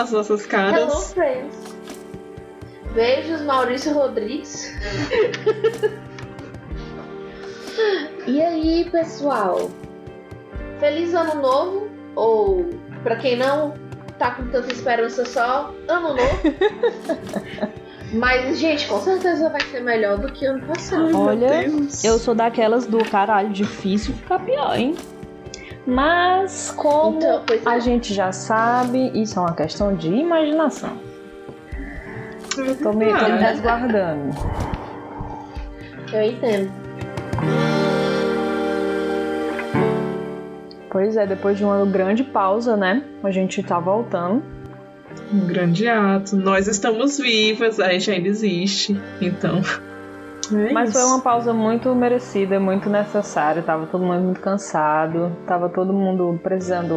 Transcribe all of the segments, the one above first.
das nossas caras? Hello, friends. Beijos, Maurício Rodrigues. e aí, pessoal? Feliz ano novo? Ou, pra quem não tá com tanta esperança, só ano novo? Mas, gente, com certeza vai ser melhor do que ano passado. Olha. Eu sou daquelas do caralho, difícil ficar pior, hein? Mas como Então, pois a é. gente já sabe, isso é uma questão de imaginação. Tô me, tô me Ah, resguardando. Eu entendo. Pois é, depois de uma grande pausa, né? A gente tá voltando. Um grande ato. Nós estamos vivas, a gente ainda existe. Então. É Mas isso. foi uma pausa muito merecida, muito necessária. Tava todo mundo muito cansado, tava todo mundo precisando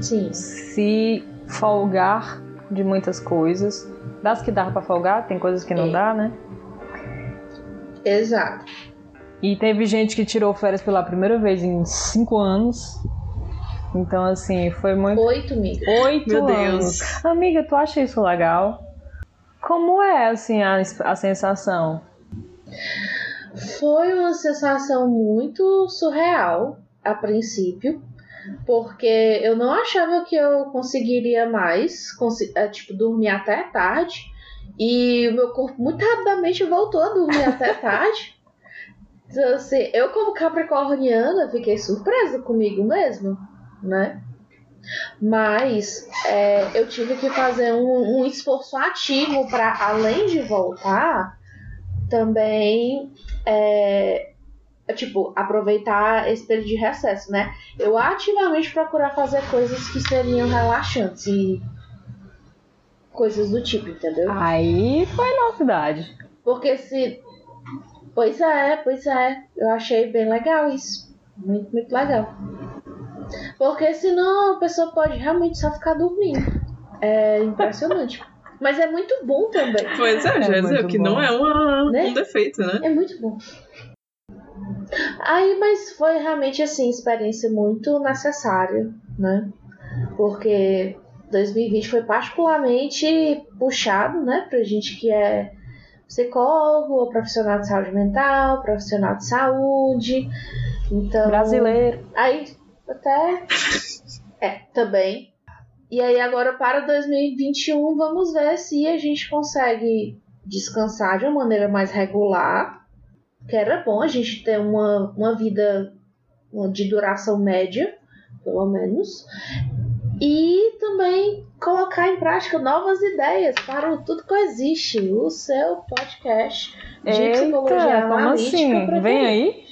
Sim. se folgar de muitas coisas. Das que dava pra folgar, tem coisas que não É. dá, né? Exato. E teve gente que tirou férias pela primeira vez em cinco anos. Então, assim, foi muito. Oito mil. Oito Meu anos. Deus. Amiga, tu acha isso legal? Como é, assim, a, a sensação? Foi uma sensação muito surreal a princípio, porque eu não achava que eu conseguiria mais, é, tipo, dormir até tarde. E o meu corpo muito rapidamente voltou a dormir até tarde. Então, assim, eu como capricorniana fiquei surpresa comigo mesmo, né? Mas é, eu tive que fazer um, um esforço ativo para, além de voltar, também é, é, tipo, aproveitar esse período de recesso, né? Eu ativamente procurar fazer coisas que seriam relaxantes e coisas do tipo, entendeu? Aí foi novidade. Porque se. Pois é, pois é. Eu achei bem legal isso. Muito, muito legal. Porque senão a pessoa pode realmente só ficar dormindo. É impressionante. Mas é muito bom também. Pois é, É já que bom. não é uma- Né? um defeito, né? É muito bom. Aí, mas foi realmente assim, experiência muito necessária, né? Porque 2020 foi particularmente puxado, né, pra gente que é psicólogo, ou profissional de saúde mental, profissional de saúde. Então, Brasileiro. Aí, até. É, também. E aí, agora para 2021, vamos ver se a gente consegue descansar de uma maneira mais regular. Que era bom a gente ter uma, uma vida de duração média, pelo menos. E também colocar em prática novas ideias para o Tudo Coexiste, o seu podcast de Eita, psicologia como analítica. assim? Vem aí?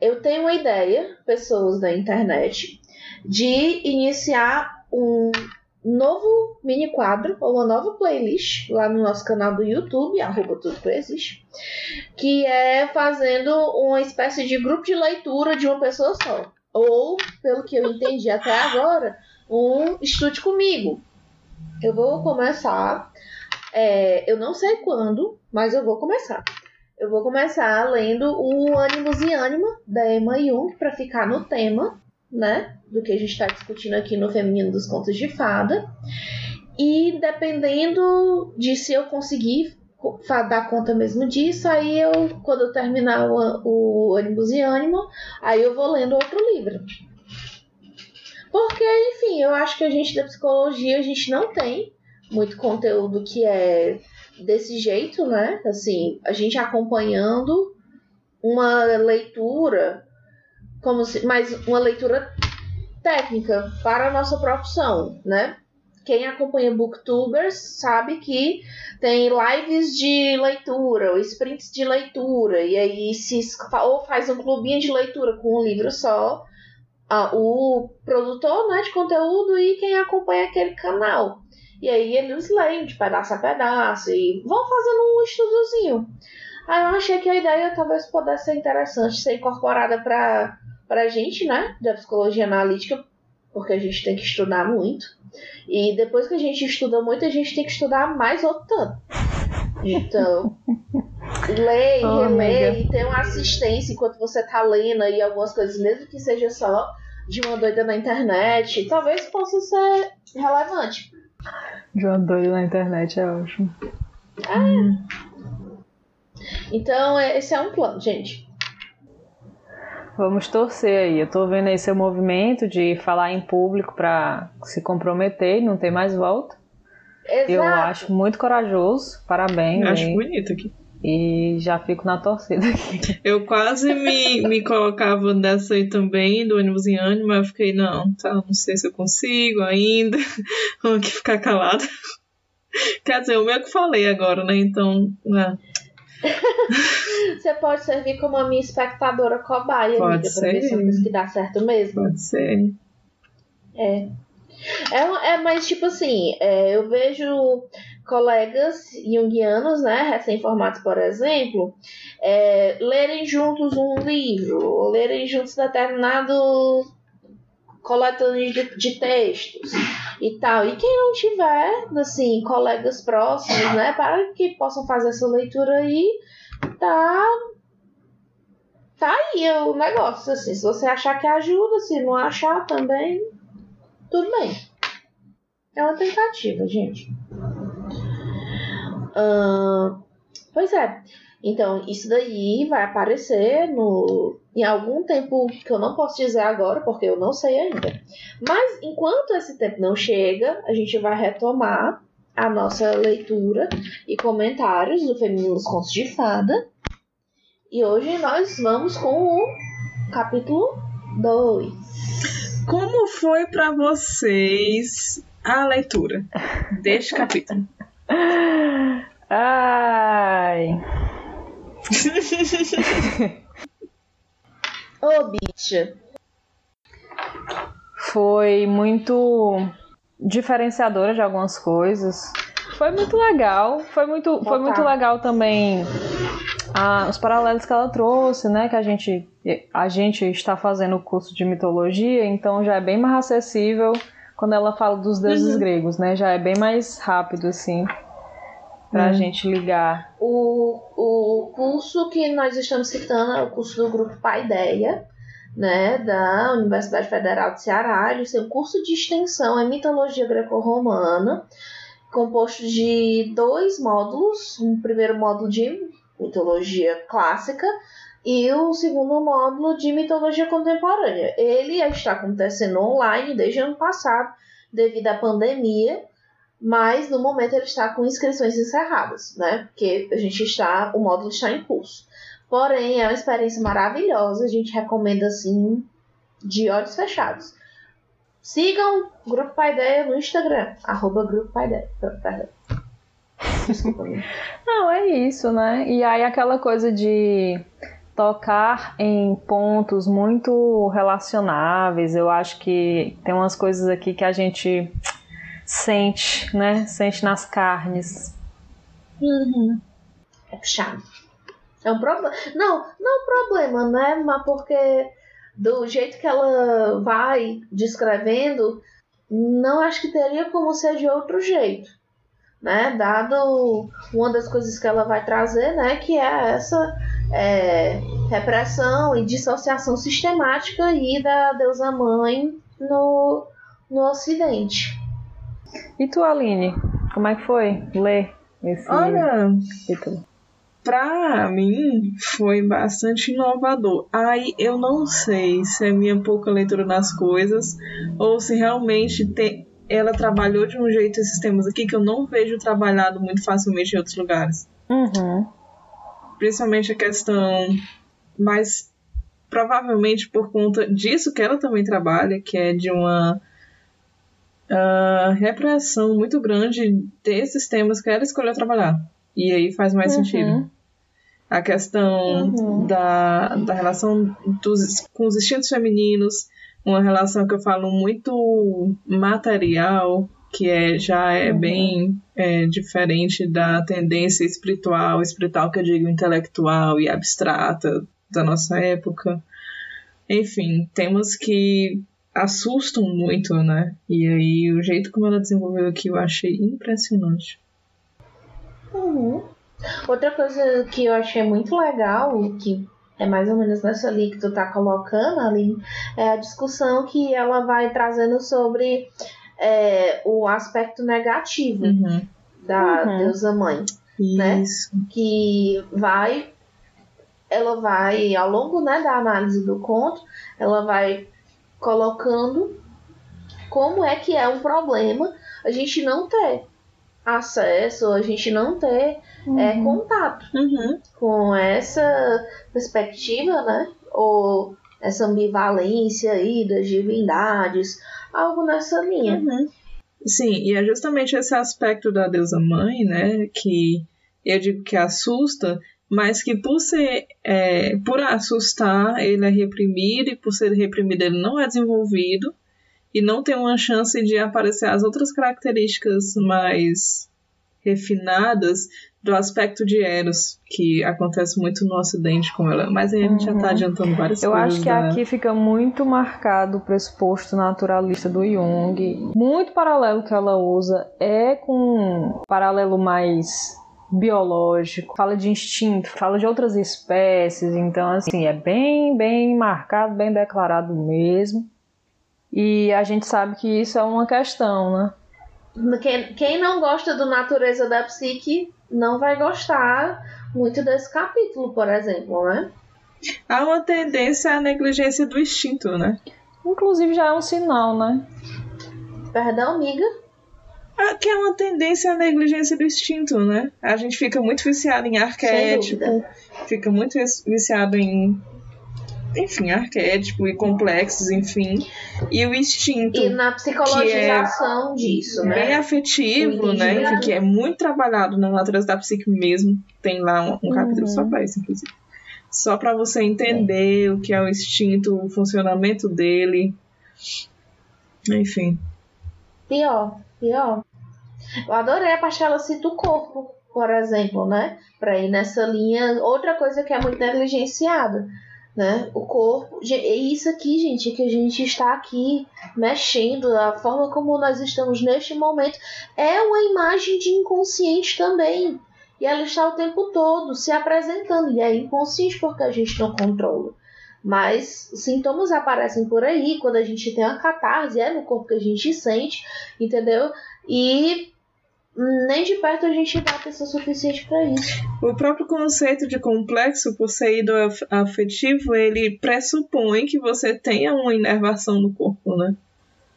Eu tenho uma ideia, pessoas da internet, de iniciar um novo mini quadro ou uma nova playlist lá no nosso canal do YouTube, arroba tudo que existe, que é fazendo uma espécie de grupo de leitura de uma pessoa só. Ou, pelo que eu entendi até agora, um estude comigo. Eu vou começar, é, eu não sei quando, mas eu vou começar. Eu vou começar lendo o Ânimos e Ânima, da Emma Jung, para ficar no tema, né? Do que a gente está discutindo aqui no Feminino dos Contos de Fada. E dependendo de se eu conseguir dar conta mesmo disso, aí eu, quando eu terminar o, o e Ânima, aí eu vou lendo outro livro. Porque, enfim, eu acho que a gente da psicologia, a gente não tem muito conteúdo que é desse jeito, né? Assim, a gente acompanhando uma leitura como se, mas uma leitura técnica para a nossa profissão, né? Quem acompanha booktubers sabe que tem lives de leitura, ou sprints de leitura, e aí se ou faz um clubinho de leitura com um livro só, o produtor né, de conteúdo e quem acompanha aquele canal. E aí eles leem de pedaço a pedaço e vão fazendo um estudozinho. Aí eu achei que a ideia talvez pudesse ser interessante ser incorporada para a gente, né, da psicologia analítica, porque a gente tem que estudar muito. E depois que a gente estuda muito, a gente tem que estudar mais outro tanto. Então, ler e Oh, reler amiga. e ter uma assistência enquanto você tá lendo aí algumas coisas, mesmo que seja só de uma doida na internet, talvez possa ser relevante. De uma doida na internet é ótimo. Então, é- esse é um plano, gente. Vamos torcer aí. Eu tô vendo aí seu movimento de falar em público pra se comprometer e não ter mais volta. Exato. Eu acho muito corajoso. Parabéns. Acho aí. bonito aqui. E já fico na torcida aqui. Eu quase me, me colocava nessa aí também, do ônibus em ânimo, mas eu fiquei, não, tá, não sei se eu consigo ainda. Vamos aqui ficar calado. Quer dizer, eu meio que falei agora, né? Então, né? Você pode servir como a minha espectadora cobaia, Pode amiga, pra ver se é ser. que dá certo mesmo. pode ser. É. É, é mas tipo assim, é, eu vejo colegas junguianos, né, recém-formados, por exemplo, é, lerem juntos um livro, ou lerem juntos determinado coletânea de, de textos e tal. E quem não tiver, assim, colegas próximos, né, para que possam fazer essa leitura aí, tá tá aí o negócio, assim, se você achar que ajuda, se não achar também, tudo bem. É uma tentativa, gente. Ahn, pois é. Então, isso daí vai aparecer no, em algum tempo que eu não posso dizer agora, porque eu não sei ainda. Mas enquanto esse tempo não chega, a gente vai retomar a nossa leitura e comentários do Feminino dos Contos de Fada. E hoje nós vamos com o capítulo 2. Como foi pra vocês a leitura deste capítulo? Ai. Ô, bicha. Foi muito diferenciadora de algumas coisas. Foi muito legal. Foi muito, foi muito legal também ah, os paralelos que ela trouxe, né? Que a gente, a gente está fazendo o curso de mitologia, então já é bem mais acessível quando ela fala dos deuses Uhum. gregos, né? Já é bem mais rápido, assim, pra Uhum. gente ligar. O, o curso que nós estamos citando é o curso do Grupo Paideia, né, da Universidade Federal de Ceará. Ele tem um curso de extensão em mitologia greco-romana, composto de dois módulos. Um primeiro módulo de mitologia clássica e o segundo módulo de mitologia contemporânea. Ele está acontecendo online desde ano passado, devido à pandemia, mas no momento ele está com inscrições encerradas, né? Porque a gente está, o módulo está em curso. Porém, é uma experiência maravilhosa, a gente recomenda assim, de olhos fechados. Sigam o Grupo Paideia no Instagram, arroba Grupo Paideia. Desculpa, amiga. Não, é isso, né? E aí aquela coisa de tocar em pontos muito relacionáveis, eu acho que tem umas coisas aqui que a gente sente, né? Sente nas carnes. É puxado. É um problema. Não, não é um problema, né? Mas porque do jeito que ela vai descrevendo, não acho que teria como ser de outro jeito. Né? Dado uma das coisas que ela vai trazer, né? Que é essa é, repressão e dissociação sistemática aí da deusa mãe no, no ocidente. E tu, Aline, como é que foi ler esse Olha, capítulo? pra mim foi bastante inovador. Aí eu não sei se é minha pouca leitura nas coisas ou se realmente tem, ela trabalhou de um jeito esses temas aqui que eu não vejo trabalhado muito facilmente em outros lugares. Uhum. Principalmente a questão, mas provavelmente por conta disso que ela também trabalha, que é de uma ah, repressão muito grande desses temas que ela escolheu trabalhar. E aí faz mais Uhum. sentido. A questão Uhum. da, da relação dos, com os instintos femininos, uma relação que eu falo muito material, que é, já é Uhum. bem é, diferente da tendência espiritual, espiritual que eu digo intelectual e abstrata da nossa época. Enfim, temas que assustam muito, né? E aí o jeito como ela desenvolveu aqui eu achei impressionante. Uhum. Outra coisa que eu achei muito legal, que é mais ou menos nessa linha que tu tá colocando, ali, é a discussão que ela vai trazendo sobre é, o aspecto negativo Uhum. da Uhum. deusa mãe, né? Isso. que vai ela vai ao longo né, da análise do conto ela vai colocando como é que é um problema a gente não ter acesso a gente não ter é, contato Uhum. com essa perspectiva né ou essa ambivalência aí das divindades algo nessa linha Uhum. Sim, e é justamente esse aspecto da deusa mãe, né, que eu digo que assusta, mas que por ser, é, por assustar, ele é reprimido, e por ser reprimido, ele não é desenvolvido, e não tem uma chance de aparecer as outras características mais refinadas do aspecto de Eros, que acontece muito no Ocidente com ela. Mas aí a gente já tá adiantando várias Eu coisas. acho que da- aqui fica muito marcado o pressuposto naturalista do Jung. Muito paralelo que ela usa é com um paralelo mais biológico, fala de instinto, fala de outras espécies, então assim, é bem, bem marcado, bem declarado mesmo. E a gente sabe que isso é uma questão, né? Quem, quem não gosta do natureza da psique não vai gostar muito desse capítulo, por exemplo, né? Há uma tendência à negligência do instinto, né? Inclusive já é um sinal, né? Perdão, amiga. Ah, Que é uma tendência à negligência do instinto, né? A gente fica muito viciado em arquétipo, fica muito viciado em. Enfim, arquétipo e complexos, enfim. E o instinto, E na psicologização disso, bem né? afetivo, O né? Enfim, que é muito trabalhado na natureza da psique mesmo. Tem lá um, um capítulo Uhum. só pra isso, inclusive. Só pra você entender o que é o instinto, o funcionamento dele. Enfim. Pior, pior. Eu adorei a parte que ela cita o corpo, por exemplo, né? Pra ir nessa linha. Outra coisa que é muito negligenciada, né? O corpo. É isso aqui, gente, que a gente está aqui mexendo, a forma como nós estamos neste momento é uma imagem de inconsciente também. E ela está o tempo todo se apresentando. E é inconsciente porque a gente não controla. Mas sintomas aparecem por aí quando a gente tem uma catarse, é no corpo que a gente sente, entendeu? E nem de perto a gente dá atenção suficiente para isso. O próprio conceito de complexo, ido afetivo, ele pressupõe que você tenha uma inervação no corpo, né?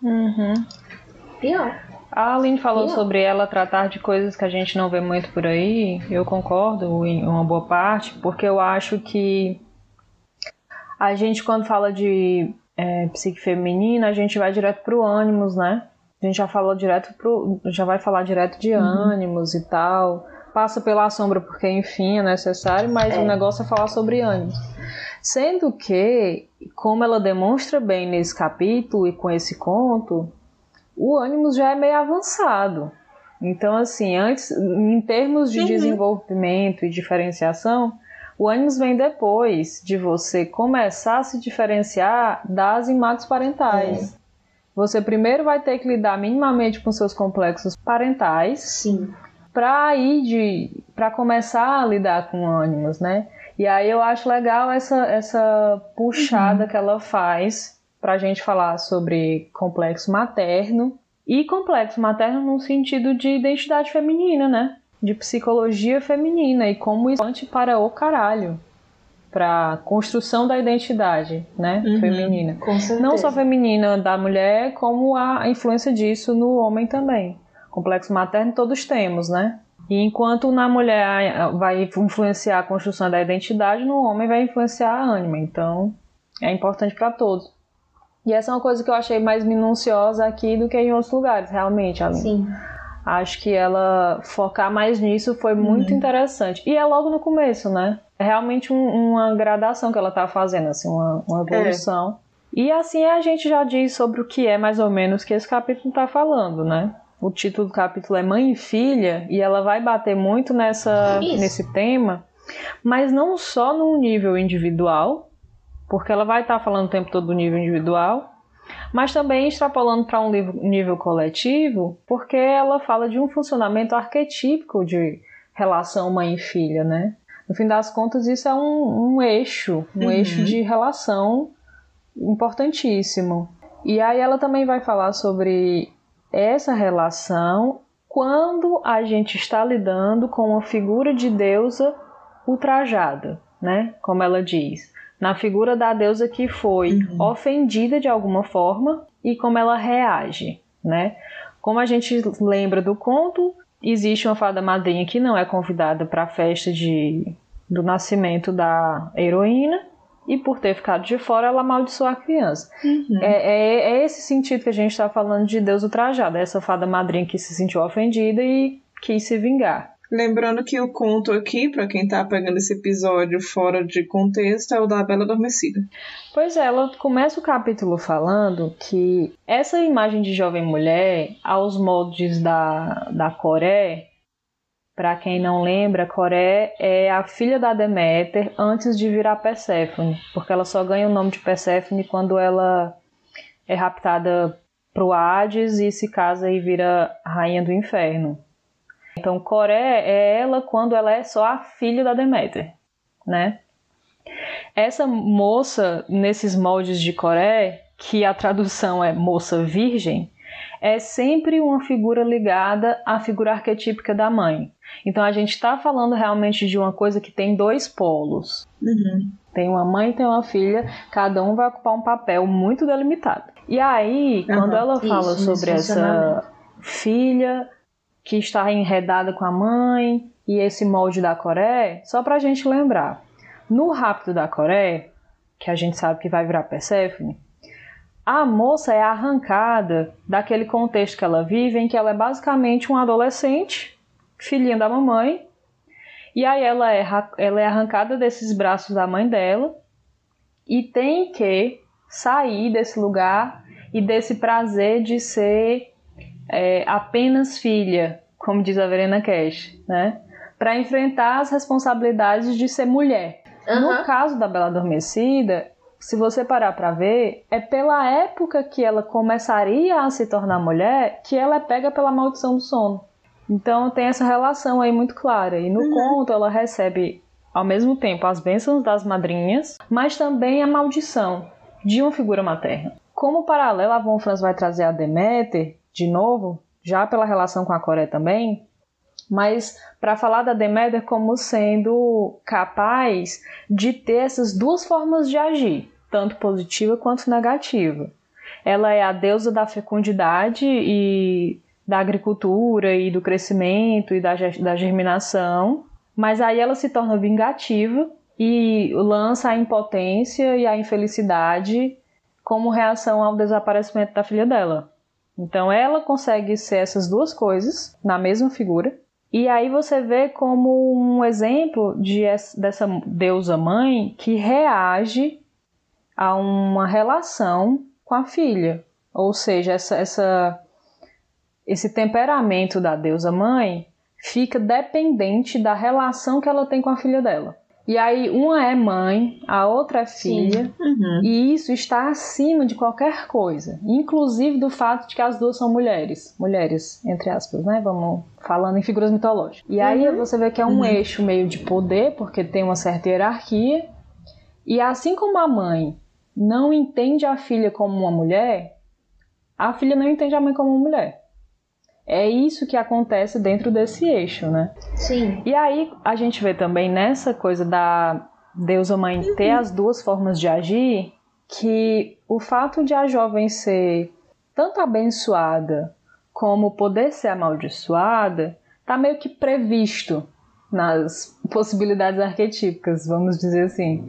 Uhum. Pior. A Aline falou Sim. sobre ela tratar de coisas que a gente não vê muito por aí. Eu concordo em uma boa parte, porque eu acho que a gente, quando fala de é, psique feminina, a gente vai direto pro ânimos, né? A gente já falou direto pro. já vai falar direto de ânimos e tal. Passa pela sombra porque, enfim, é necessário, mas É. o negócio é falar sobre ânimos. Sendo que, como ela demonstra bem nesse capítulo e com esse conto, o ânimos já é meio avançado. Então, assim, antes, em termos de Uhum. desenvolvimento e diferenciação, o ânimos vem depois de você começar a se diferenciar das imagens parentais. Você primeiro vai ter que lidar minimamente com seus complexos parentais Sim. para ir de para começar a lidar com ânimos, né? E aí eu acho legal essa essa puxada que ela faz para a gente falar sobre complexo materno e complexo materno no sentido de identidade feminina, né? De psicologia feminina e como isso é para o caralho, para construção da identidade, né? Uhum. Feminina não só feminina da mulher, como a influência disso no homem também. Complexo materno todos temos, né? E enquanto na mulher vai influenciar a construção da identidade, no homem vai influenciar a ânima. Então, é importante para todos. E essa é uma coisa que eu achei mais minuciosa aqui do que em outros lugares, realmente, Aline. Sim. Acho que ela focar mais nisso foi muito interessante. E é logo no começo, né? É realmente um- uma gradação que ela tá fazendo, assim, uma, uma evolução. E assim a gente já diz sobre o que é mais ou menos que esse capítulo tá falando, né? O título do capítulo é Mãe e Filha, e ela vai bater muito nessa, Isso. nesse tema, mas não só no nível individual, porque ela vai estar falando o tempo todo do nível individual, mas também extrapolando para um nível, coletivo, porque ela fala de um funcionamento arquetípico de relação mãe e filha, né? No fim das contas, isso é um, um eixo, um uhum. eixo de relação importantíssimo. E aí ela também vai falar sobre essa relação quando a gente está lidando com uma figura de deusa ultrajada, né? Como ela diz. Na figura da deusa que foi uhum. ofendida de alguma forma e como ela reage, né? Como a gente lembra do conto, existe uma fada madrinha que não é convidada para a festa de, do nascimento da heroína e por ter ficado de fora, ela amaldiçoou a criança. Uhum. É, é, é, esse sentido que a gente está falando de Deus ultrajado, essa fada madrinha que se sentiu ofendida e quis se vingar. Lembrando que o conto aqui, para quem tá pegando esse episódio fora de contexto, é o da Bela Adormecida. Pois é, ela começa o capítulo falando que essa imagem de jovem mulher, aos moldes da, da Coré, para quem não lembra, Coré é a filha da Deméter antes de virar Perséfone, porque ela só ganha o nome de Perséfone quando ela é raptada pro Hades e se casa e vira rainha do inferno. Então, Coré é ela quando ela é só a filha da Deméter, né? Essa moça, nesses moldes de Coré, que a tradução é moça virgem, é sempre uma figura ligada à figura arquetípica da mãe. Então a gente está falando realmente de uma coisa que tem dois polos. Uhum. Tem uma mãe e tem uma filha, cada um vai ocupar um papel muito delimitado. E aí, uhum. quando ela fala Isso, sobre essa filha que está enredada com a mãe e esse molde da Coreia, só para a gente lembrar. No Rápido da Coreia, que a gente sabe que vai virar Persephone, a moça é arrancada daquele contexto que ela vive, em que ela é basicamente um adolescente, filhinha da mamãe, e aí ela é, ela é arrancada desses braços da mãe dela e tem que sair desse lugar e desse prazer de ser é, apenas filha, como diz a Verena Cash, né? Para enfrentar as responsabilidades de ser mulher. Uhum. No caso da Bela Adormecida, se você parar para ver, é pela época que ela começaria a se tornar mulher que ela é pega pela maldição do sono. Então tem essa relação aí muito clara. E no uhum. conto ela recebe ao mesmo tempo as bênçãos das madrinhas, mas também a maldição de uma figura materna. Como paralelo, a Von Franz vai trazer a Deméter, de novo, já pela relação com a Coreia também, mas para falar da Deméter como sendo capaz de ter essas duas formas de agir tanto positiva quanto negativa. Ela é a deusa da fecundidade e da agricultura e do crescimento e da, da germinação, mas aí ela se torna vingativa e lança a impotência e a infelicidade como reação ao desaparecimento da filha dela. Então ela consegue ser essas duas coisas na mesma figura. E aí você vê como um exemplo de, dessa deusa mãe que reage a uma relação com a filha. Ou seja, essa, essa, esse temperamento da deusa mãe fica dependente da relação que ela tem com a filha dela. E aí, uma é mãe, a outra é filha, uhum. e isso está acima de qualquer coisa, inclusive do fato de que as duas são mulheres. Mulheres, entre aspas, né? Vamos falando em figuras mitológicas. E aí uhum. você vê que é um uhum. eixo meio de poder, porque tem uma certa hierarquia, e assim como a mãe não entende a filha como uma mulher, a filha não entende a mãe como uma mulher. É isso que acontece dentro desse eixo, né? Sim. E aí a gente vê também nessa coisa da deusa mãe ter as duas formas de agir, que o fato de a jovem ser tanto abençoada como poder ser amaldiçoada, tá meio que previsto nas possibilidades arquetípicas, vamos dizer assim.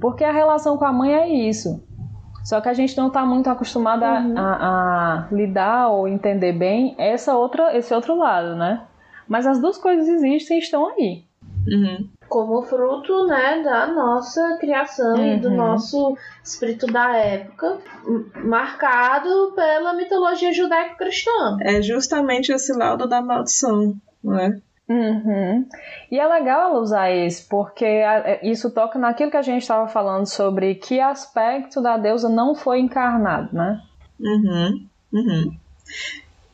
Porque a relação com a mãe é isso. Só que a gente não está muito acostumado uhum. a, a, lidar ou entender bem essa outra, esse outro lado, né? Mas as duas coisas existem e estão aí. Uhum. Como fruto, né, da nossa criação uhum. e do uhum. nosso espírito da época, marcado pela mitologia judaico-cristã. É justamente esse lado da maldição, não é? Uhum. E é legal usar esse, porque é, isso toca naquilo que a gente estava falando sobre que aspecto da deusa não foi encarnado, né? Uhum. Uhum.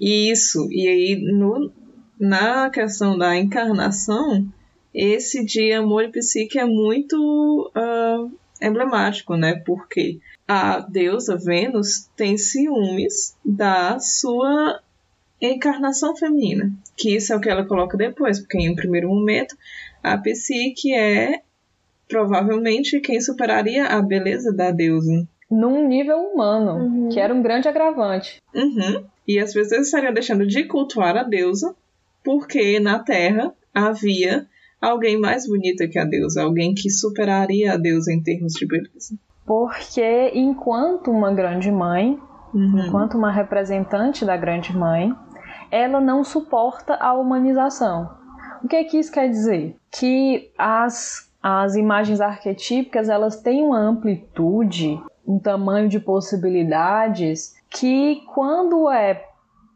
Isso, e aí no, na questão da encarnação, esse dia amor e psique é muito uh, emblemático, né? Porque a deusa Vênus tem ciúmes da sua encarnação feminina, que isso é o que ela coloca depois, porque em um primeiro momento a psique é provavelmente quem superaria a beleza da deusa. Num nível humano, uhum. que era um grande agravante. Uhum. E as pessoas estariam deixando de cultuar a deusa, porque na Terra havia alguém mais bonita que a deusa, alguém que superaria a deusa em termos de beleza. Porque enquanto uma grande mãe, uhum. enquanto uma representante da grande mãe, ela não suporta a humanização. O que, é que isso quer dizer? Que as, as imagens arquetípicas elas têm uma amplitude, um tamanho de possibilidades que quando é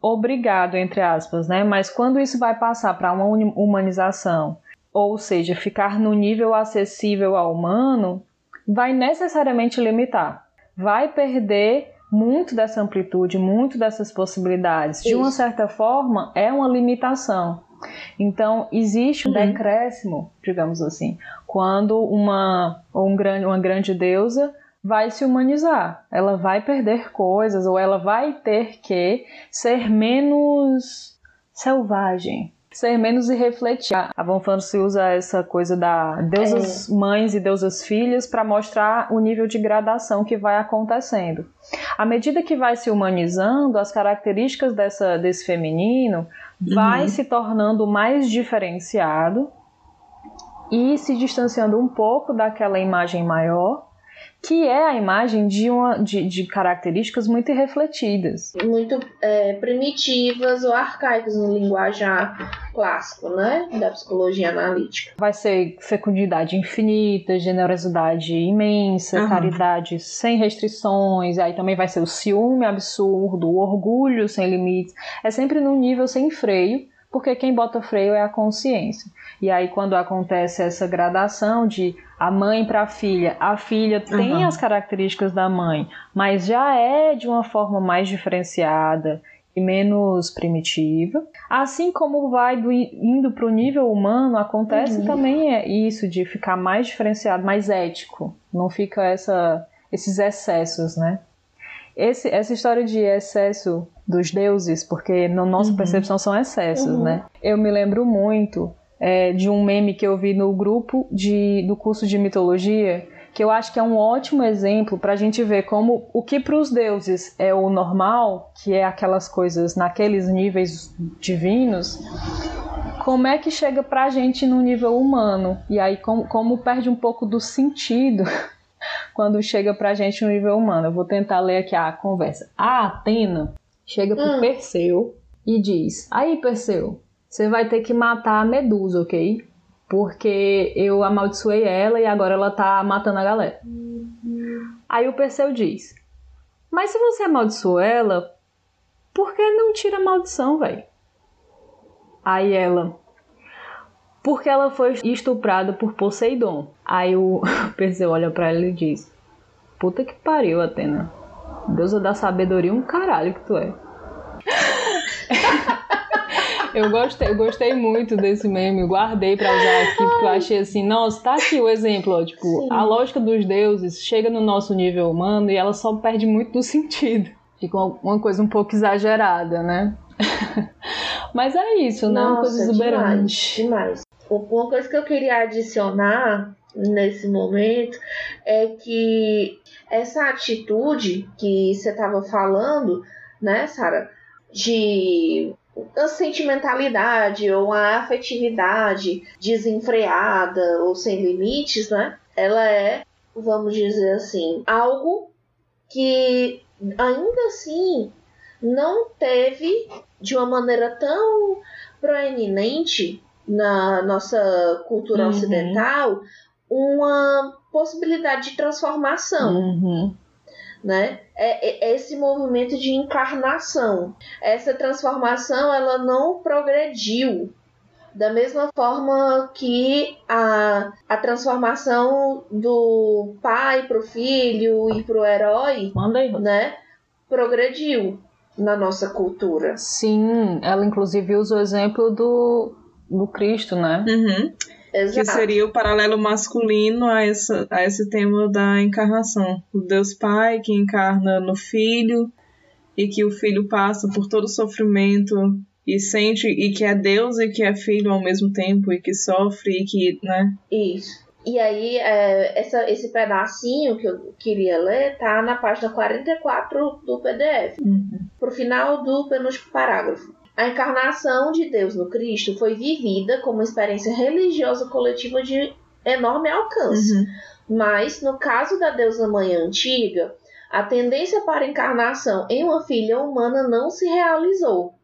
obrigado, entre aspas, né? Mas quando isso vai passar para uma humanização, ou seja, ficar no nível acessível ao humano, vai necessariamente limitar. Vai perder muito dessa amplitude, muito dessas possibilidades. Isso. De uma certa forma, é uma limitação. Então, existe um uhum. decréscimo, digamos assim, quando uma, um grande, uma grande deusa vai se humanizar. Ela vai perder coisas, ou ela vai ter que ser menos selvagem, ser menos e refletir. A Von se usa essa coisa da deusas é. mães e deusas filhas para mostrar o nível de gradação que vai acontecendo. À medida que vai se humanizando, as características dessa, desse feminino uhum. vai se tornando mais diferenciado e se distanciando um pouco daquela imagem maior que é a imagem de, uma, de, de características muito irrefletidas. Muito é, primitivas ou arcaicas no linguajar clássico, né? Da psicologia analítica. Vai ser fecundidade infinita, generosidade imensa, uhum. caridade sem restrições, aí também vai ser o ciúme absurdo, o orgulho sem limites. É sempre num nível sem freio, porque quem bota freio é a consciência. E aí, quando acontece essa gradação de a mãe para a filha, a filha tem uhum. as características da mãe, mas já é de uma forma mais diferenciada e menos primitiva. Assim como vai do, indo para o nível humano, acontece uhum. também é isso de ficar mais diferenciado, mais ético. Não fica essa, esses excessos, né? Esse, essa história de excesso dos deuses, porque na nossa uhum. percepção são excessos, uhum. né? Eu me lembro muito é, de um meme que eu vi no grupo de, do curso de mitologia, que eu acho que é um ótimo exemplo para a gente ver como o que para os deuses é o normal, que é aquelas coisas naqueles níveis divinos, como é que chega para a gente no nível humano? E aí, como, como perde um pouco do sentido quando chega para a gente no nível humano. Eu vou tentar ler aqui a conversa. A Atena chega para hum. Perseu e diz: Aí, Perseu, você vai ter que matar a Medusa, ok? Porque eu amaldiçoei ela e agora ela tá matando a galera. Aí o Perseu diz: Mas se você amaldiçoou ela, por que não tira a maldição, velho? Aí ela: Porque ela foi estuprada por Poseidon. Aí o Perseu olha para ela e diz: Puta que pariu, Atena. Deusa da sabedoria, um caralho que tu é. Eu gostei, eu gostei muito desse meme, guardei para usar aqui, porque eu achei assim, nossa, tá aqui o exemplo, ó, tipo, Sim. a lógica dos deuses chega no nosso nível humano e ela só perde muito do sentido. Fica uma coisa um pouco exagerada, né? Mas é isso, né? Uma coisa exuberante. Demais, demais. Uma coisa que eu queria adicionar nesse momento é que essa atitude que você estava falando, né, Sara, de a sentimentalidade ou a afetividade desenfreada ou sem limites, né? Ela é, vamos dizer assim, algo que ainda assim não teve de uma maneira tão proeminente na nossa cultura uhum. ocidental uma possibilidade de transformação. Uhum né? É, é, esse movimento de encarnação. Essa transformação ela não progrediu da mesma forma que a, a transformação do pai para o filho e para o herói, né? Progrediu na nossa cultura. Sim, ela inclusive usa o exemplo do, do Cristo, né? Uhum. Exato. Que seria o paralelo masculino a, essa, a esse tema da encarnação. O Deus Pai que encarna no Filho e que o Filho passa por todo o sofrimento e sente e que é Deus e que é filho ao mesmo tempo e que sofre e que, né? Isso. E aí, é, essa, esse pedacinho que eu queria ler tá na página 44 do PDF, Uhum. pro final do penúltimo parágrafo. A encarnação de Deus no Cristo foi vivida como uma experiência religiosa coletiva de enorme alcance. Uhum. Mas, no caso da deusa mãe antiga, a tendência para a encarnação em uma filha humana não se realizou.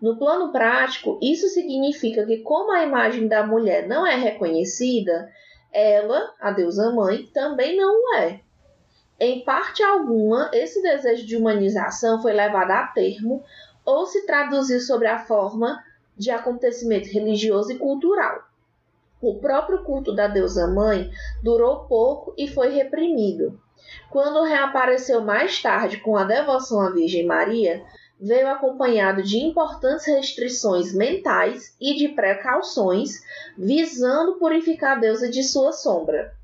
No plano prático, isso significa que, como a imagem da mulher não é reconhecida, ela, a deusa mãe, também não o é. Em parte alguma, esse desejo de humanização foi levado a termo ou se traduziu sobre a forma de acontecimento religioso e cultural. O próprio culto da deusa mãe durou pouco e foi reprimido. Quando reapareceu mais tarde com a devoção à Virgem Maria, veio acompanhado de importantes restrições mentais e de precauções, visando purificar a deusa de sua sombra.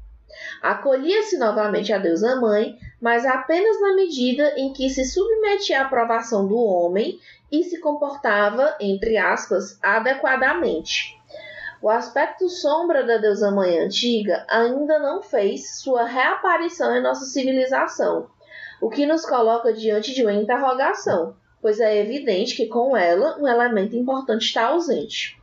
Acolhia-se novamente a deusa mãe, mas apenas na medida em que se submetia à aprovação do homem e se comportava, entre aspas, adequadamente. O aspecto sombra da deusa mãe antiga ainda não fez sua reaparição em nossa civilização, o que nos coloca diante de uma interrogação, pois é evidente que com ela um elemento importante está ausente.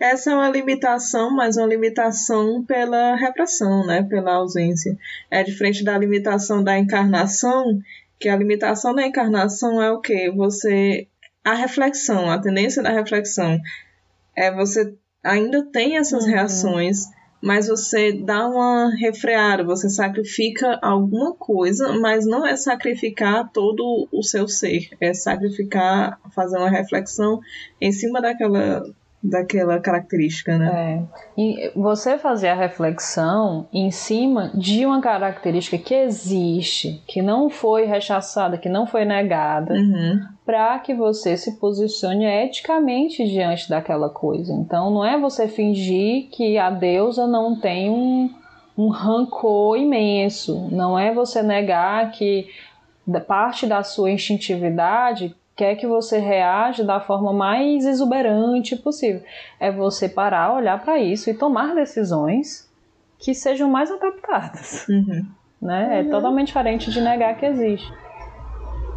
Essa é uma limitação, mas uma limitação pela repressão, né? Pela ausência. É diferente da limitação da encarnação, que a limitação da encarnação é o quê? Você. A reflexão, a tendência da reflexão é você ainda tem essas Uhum. reações, mas você dá uma refreada, você sacrifica alguma coisa, mas não é sacrificar todo o seu ser, é sacrificar, fazer uma reflexão em cima daquela, daquela característica, né? É. E você fazer a reflexão em cima de uma característica que existe, que não foi rechaçada, que não foi negada, Uhum. para que você se posicione eticamente diante daquela coisa. Então, não é você fingir que a deusa não tem um, um rancor imenso, não é você negar que parte da sua instintividade quer que você reaja da forma mais exuberante possível. É você parar, olhar para isso e tomar decisões que sejam mais adaptadas. Uhum. Né? É Uhum. totalmente diferente de negar que existe.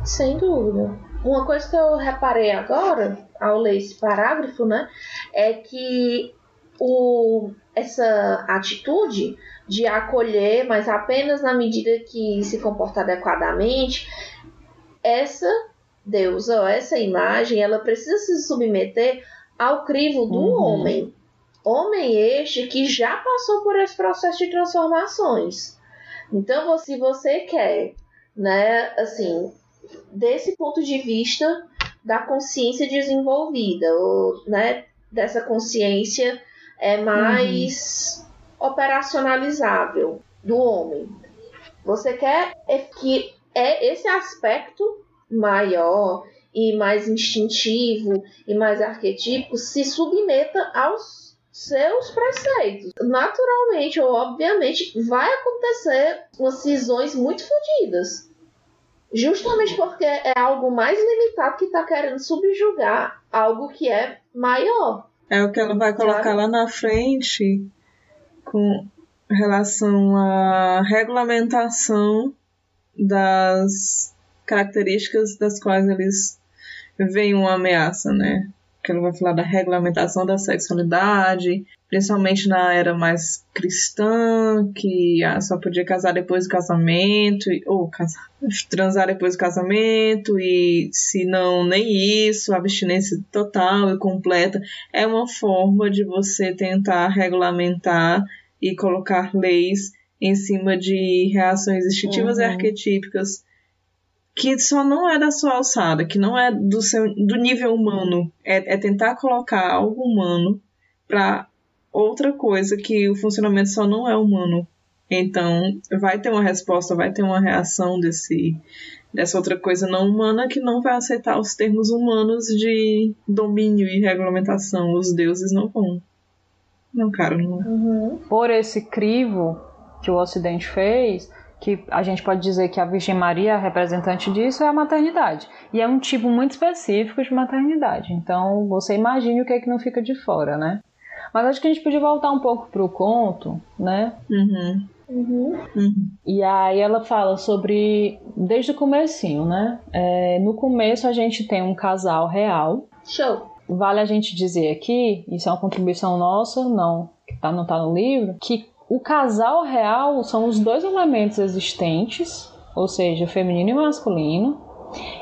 Sem dúvida. Uma coisa que eu reparei agora, ao ler esse parágrafo, né, é que o, essa atitude de acolher, mas apenas na medida que se comporta adequadamente, essa deusa, ou essa imagem, ela precisa se submeter ao crivo do Uhum. homem. Homem este que já passou por esse processo de transformações. Então, se você quer, né, assim, desse ponto de vista da consciência desenvolvida, ou, né, dessa consciência é mais operacionalizável do homem. Você quer é que é esse aspecto maior e mais instintivo e mais arquetípico se submeta aos seus preceitos. Naturalmente ou obviamente vai acontecer umas cisões muito fodidas. Justamente porque é algo mais limitado que está querendo subjugar algo que é maior. É o que ela vai colocar Sabe? lá na frente com relação à regulamentação das características das quais eles veem uma ameaça, né? Que ela vai falar da regulamentação da sexualidade, principalmente na era mais cristã, que ah, só podia casar depois do casamento, e- ou casar, transar depois do casamento, e se não, nem isso, abstinência total e completa é uma forma de você tentar regulamentar e colocar leis em cima de reações instintivas e Uhum. arquetípicas que só não é da sua alçada, que não é do seu do nível humano, é, é tentar colocar algo humano para outra coisa que o funcionamento só não é humano. Então, vai ter uma resposta, vai ter uma reação desse dessa outra coisa não humana que não vai aceitar os termos humanos de domínio e regulamentação. Os deuses não vão. Não, cara, não. Uhum. Por esse crivo que o Ocidente fez, que a gente pode dizer que a Virgem Maria, a representante disso, é a maternidade. E é um tipo muito específico de maternidade. Então, você imagine o que é que não fica de fora, né? Mas acho que a gente podia voltar um pouco pro conto, né? Uhum. Uhum. Uhum. E aí ela fala sobre desde o comecinho, né? É, no começo a gente tem um casal real. Show. Vale a gente dizer aqui, isso é uma contribuição nossa, não, que tá, não tá no livro, que o casal real são os dois elementos existentes, ou seja, feminino e masculino,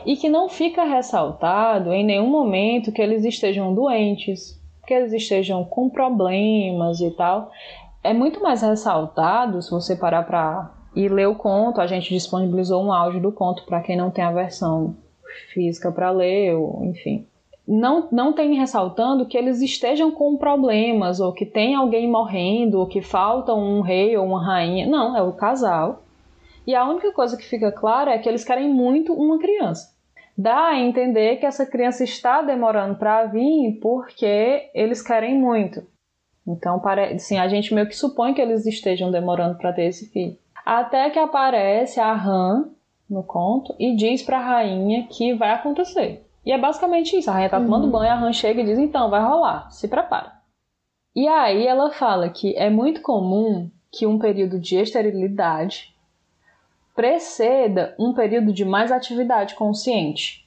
e que não fica ressaltado em nenhum momento que eles estejam doentes, que eles estejam com problemas e tal. É muito mais ressaltado, se você parar para ir ler o conto, a gente disponibilizou um áudio do conto para quem não tem a versão física para ler, ou, enfim. Não, não tem ressaltando que eles estejam com problemas, ou que tem alguém morrendo, ou que falta um rei ou uma rainha. Não, é o casal. E a única coisa que fica clara é que eles querem muito uma criança dá a entender que essa criança está demorando para vir porque eles querem muito. Então, assim, a gente meio que supõe que eles estejam demorando para ter esse filho. Até que aparece a Ram no conto e diz para a rainha que vai acontecer. E é basicamente isso. A rainha tá tomando Uhum. banho, a Ram chega e diz: então, vai rolar, se prepara. E aí ela fala que é muito comum que um período de esterilidade preceda um período de mais atividade consciente.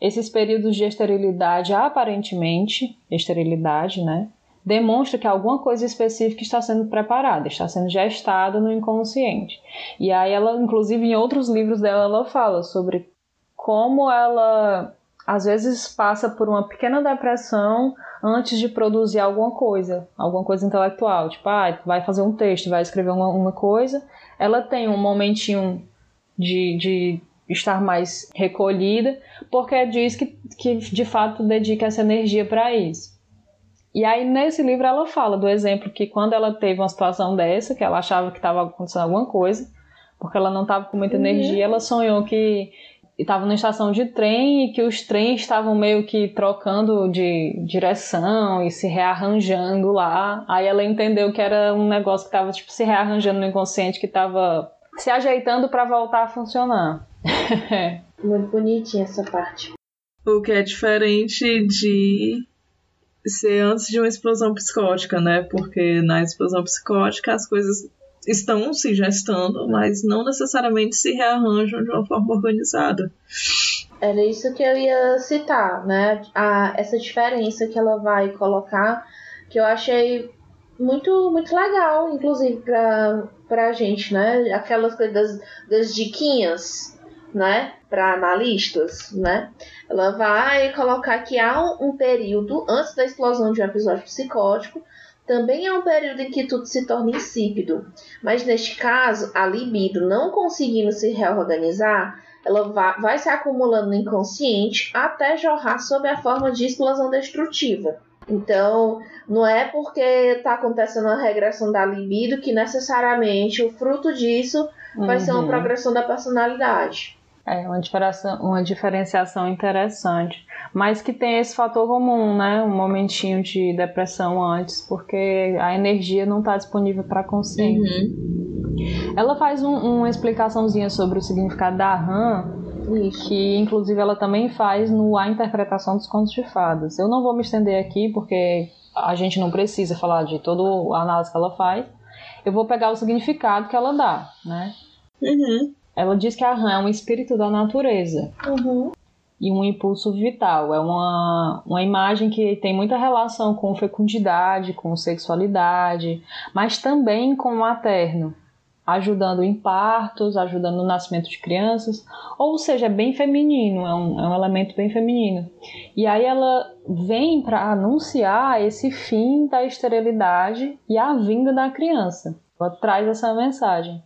Esses períodos de esterilidade, aparentemente, esterilidade, né, demonstra que alguma coisa específica está sendo preparada, está sendo gestada no inconsciente. E aí ela, inclusive em outros livros dela, ela fala sobre como ela às vezes passa por uma pequena depressão antes de produzir alguma coisa, alguma coisa intelectual, tipo, ah, vai fazer um texto, vai escrever uma, uma coisa, ela tem um momentinho de, de estar mais recolhida, porque diz que, que de fato dedica essa energia para isso. E aí nesse livro ela fala do exemplo que quando ela teve uma situação dessa, que ela achava que estava acontecendo alguma coisa, porque ela não estava com muita Uhum. energia, ela sonhou que estava na estação de trem e que os trens estavam meio que trocando de direção e se rearranjando lá. Aí ela entendeu que era um negócio que estava tipo se rearranjando no inconsciente, que estava se ajeitando para voltar a funcionar. Muito bonitinha essa parte. O que é diferente de ser antes de uma explosão psicótica, né? Porque na explosão psicótica as coisas estão se gestando, mas não necessariamente se rearranjam de uma forma organizada. Era isso que eu ia citar, né? A, essa diferença que ela vai colocar, que eu achei muito, muito legal, inclusive, pra, pra gente, né? Aquelas das, das diquinhas, né? Para analistas, né? Ela vai colocar que há um período antes da explosão de um episódio psicótico, também é um período em que tudo se torna insípido. Mas neste caso, a libido não conseguindo se reorganizar, ela vai, se acumulando no inconsciente até jorrar sob a forma de explosão destrutiva. Então, não é porque está acontecendo a regressão da libido que necessariamente o fruto disso vai ser uma Uhum. progressão da personalidade. É uma diferenciação, uma diferenciação interessante, mas que tem esse fator comum, né? Um momentinho de depressão antes, porque a energia não está disponível para consciência. Ela faz um- uma explicaçãozinha sobre o significado da RAM, Isso. que inclusive ela também faz no A Interpretação dos Contos de Fadas. Eu não vou me estender aqui porque a gente não precisa falar de toda a análise que ela faz. Eu vou pegar o significado que ela dá, né? Uhum. Ela diz que a rã é um espírito da natureza Uhum. e um impulso vital. É uma, uma imagem que tem muita relação com fecundidade, com sexualidade, mas também com o materno, ajudando em partos, ajudando no nascimento de crianças, ou seja, é bem feminino, é um, é um elemento bem feminino. E aí ela vem para anunciar esse fim da esterilidade e a vinda da criança. Ela traz essa mensagem.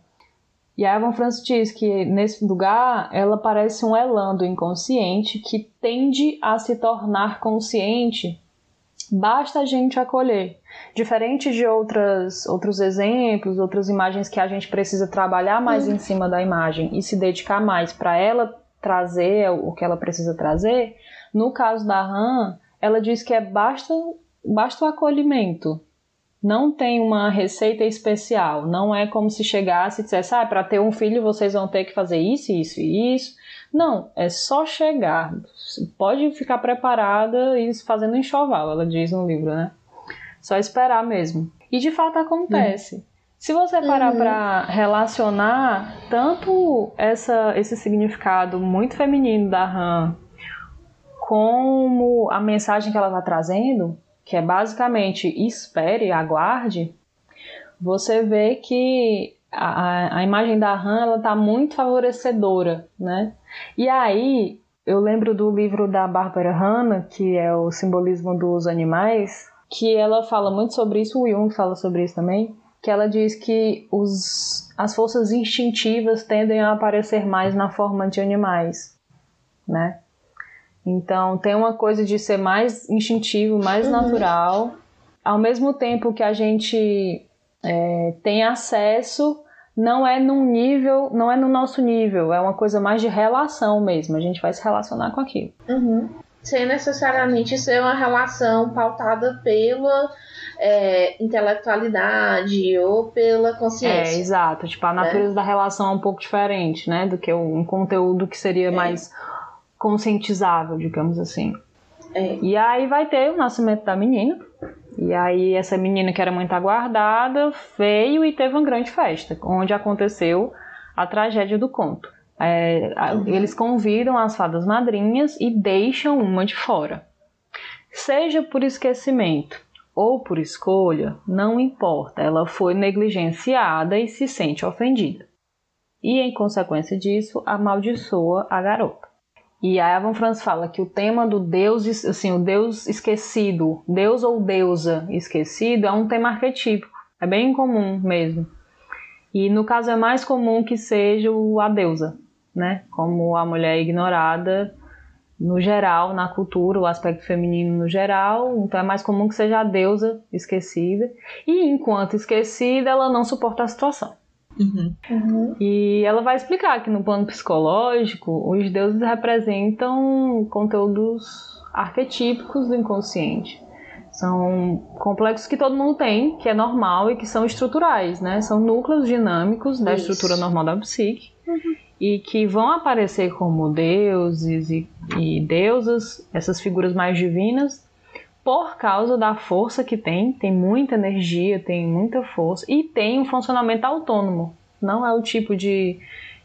E a Evan Francis diz que nesse lugar ela parece um elan do inconsciente que tende a se tornar consciente. Basta a gente acolher. Diferente de outras, outros exemplos, outras imagens que a gente precisa trabalhar mais em cima da imagem e se dedicar mais para ela trazer o que ela precisa trazer, no caso da Han, ela diz que é basta, basta o acolhimento. Não tem uma receita especial. Não é como se chegasse e dissesse, ah, para ter um filho vocês vão ter que fazer isso, isso e isso. Não, é só chegar. Pode ficar preparada e fazendo enxoval, ela diz no livro, né? Só esperar mesmo. E de fato acontece. Uhum. Se você parar uhum. para relacionar tanto essa, esse significado muito feminino da Han como a mensagem que ela está trazendo, que é basicamente espere, aguarde, você vê que a, a imagem da Han está muito favorecedora, né? E aí eu lembro do livro da Bárbara Hanna, que é o simbolismo dos animais, que ela fala muito sobre isso, o Jung fala sobre isso também, que ela diz que os, as forças instintivas tendem a aparecer mais na forma de animais, né? Então tem uma coisa de ser mais instintivo, mais uhum. natural, ao mesmo tempo que a gente é, tem acesso, não é num nível, não é no nosso nível, é uma coisa mais de relação mesmo. A gente vai se relacionar com aquilo. Uhum. Sem necessariamente ser uma relação pautada pela é, intelectualidade ou pela consciência. É, exato. Tipo, a natureza né? da relação é um pouco diferente, né? Do que um conteúdo que seria é. mais conscientizável, digamos assim. É. E aí vai ter o nascimento da menina. E aí essa menina que era muito aguardada veio e teve uma grande festa, onde aconteceu a tragédia do conto. É, uhum. Eles convidam as fadas madrinhas e deixam uma de fora. Seja por esquecimento ou por escolha, não importa, ela foi negligenciada e se sente ofendida. E em consequência disso, amaldiçoa a garota. E a Evan Franz fala que o tema do Deus, assim, o Deus esquecido, Deus ou deusa esquecido, é um tema arquetípico. É bem comum mesmo. E no caso é mais comum que seja a deusa, né? Como a mulher ignorada no geral, na cultura, o aspecto feminino no geral, então é mais comum que seja a deusa esquecida. E enquanto esquecida, ela não suporta a situação. Uhum. Uhum. E ela vai explicar que no plano psicológico, os deuses representam conteúdos arquetípicos do inconsciente. São complexos que todo mundo tem, que é normal e que são estruturais, né? São núcleos dinâmicos da Isso. estrutura normal da psique. Uhum e que vão aparecer como deuses e, e deusas, essas figuras mais divinas, por causa da força que tem, tem muita energia, tem muita força e tem um funcionamento autônomo. Não é o tipo de,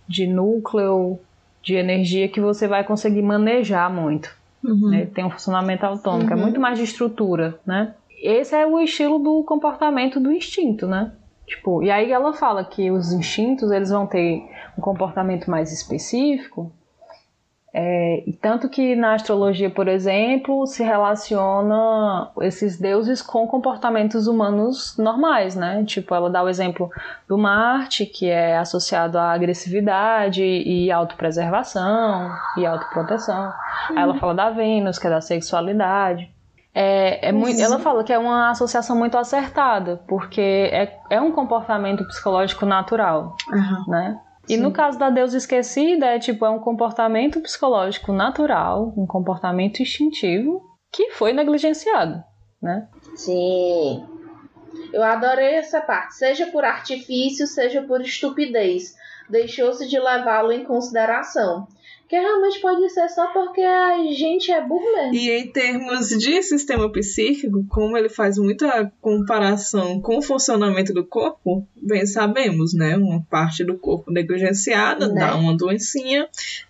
de núcleo de energia que você vai conseguir manejar muito. Uhum. Né? Tem um funcionamento autônomo, uhum. é muito mais de estrutura, né? Esse é o estilo do comportamento do instinto, né? Tipo, e aí ela fala que os instintos eles vão ter um comportamento mais específico, é, e tanto que na astrologia, por exemplo, se relaciona esses deuses com comportamentos humanos normais, né? Tipo, ela dá o exemplo do Marte, que é associado à agressividade e autopreservação e autoproteção. Aí ela fala da Vênus, que é da sexualidade. É, é muito, ela fala que é uma associação muito acertada, porque é, é um comportamento psicológico natural, uhum. né? E Sim. no caso da deusa esquecida, é tipo, é um comportamento psicológico natural, um comportamento instintivo que foi negligenciado, né? Sim. Eu adorei essa parte, seja por artifício, seja por estupidez. Deixou-se de levá-lo em consideração que realmente pode ser só porque a gente é burro mesmo. E em termos de sistema psíquico, como ele faz muita comparação com o funcionamento do corpo, bem sabemos, né? Uma parte do corpo negligenciada, né? dá uma doencinha,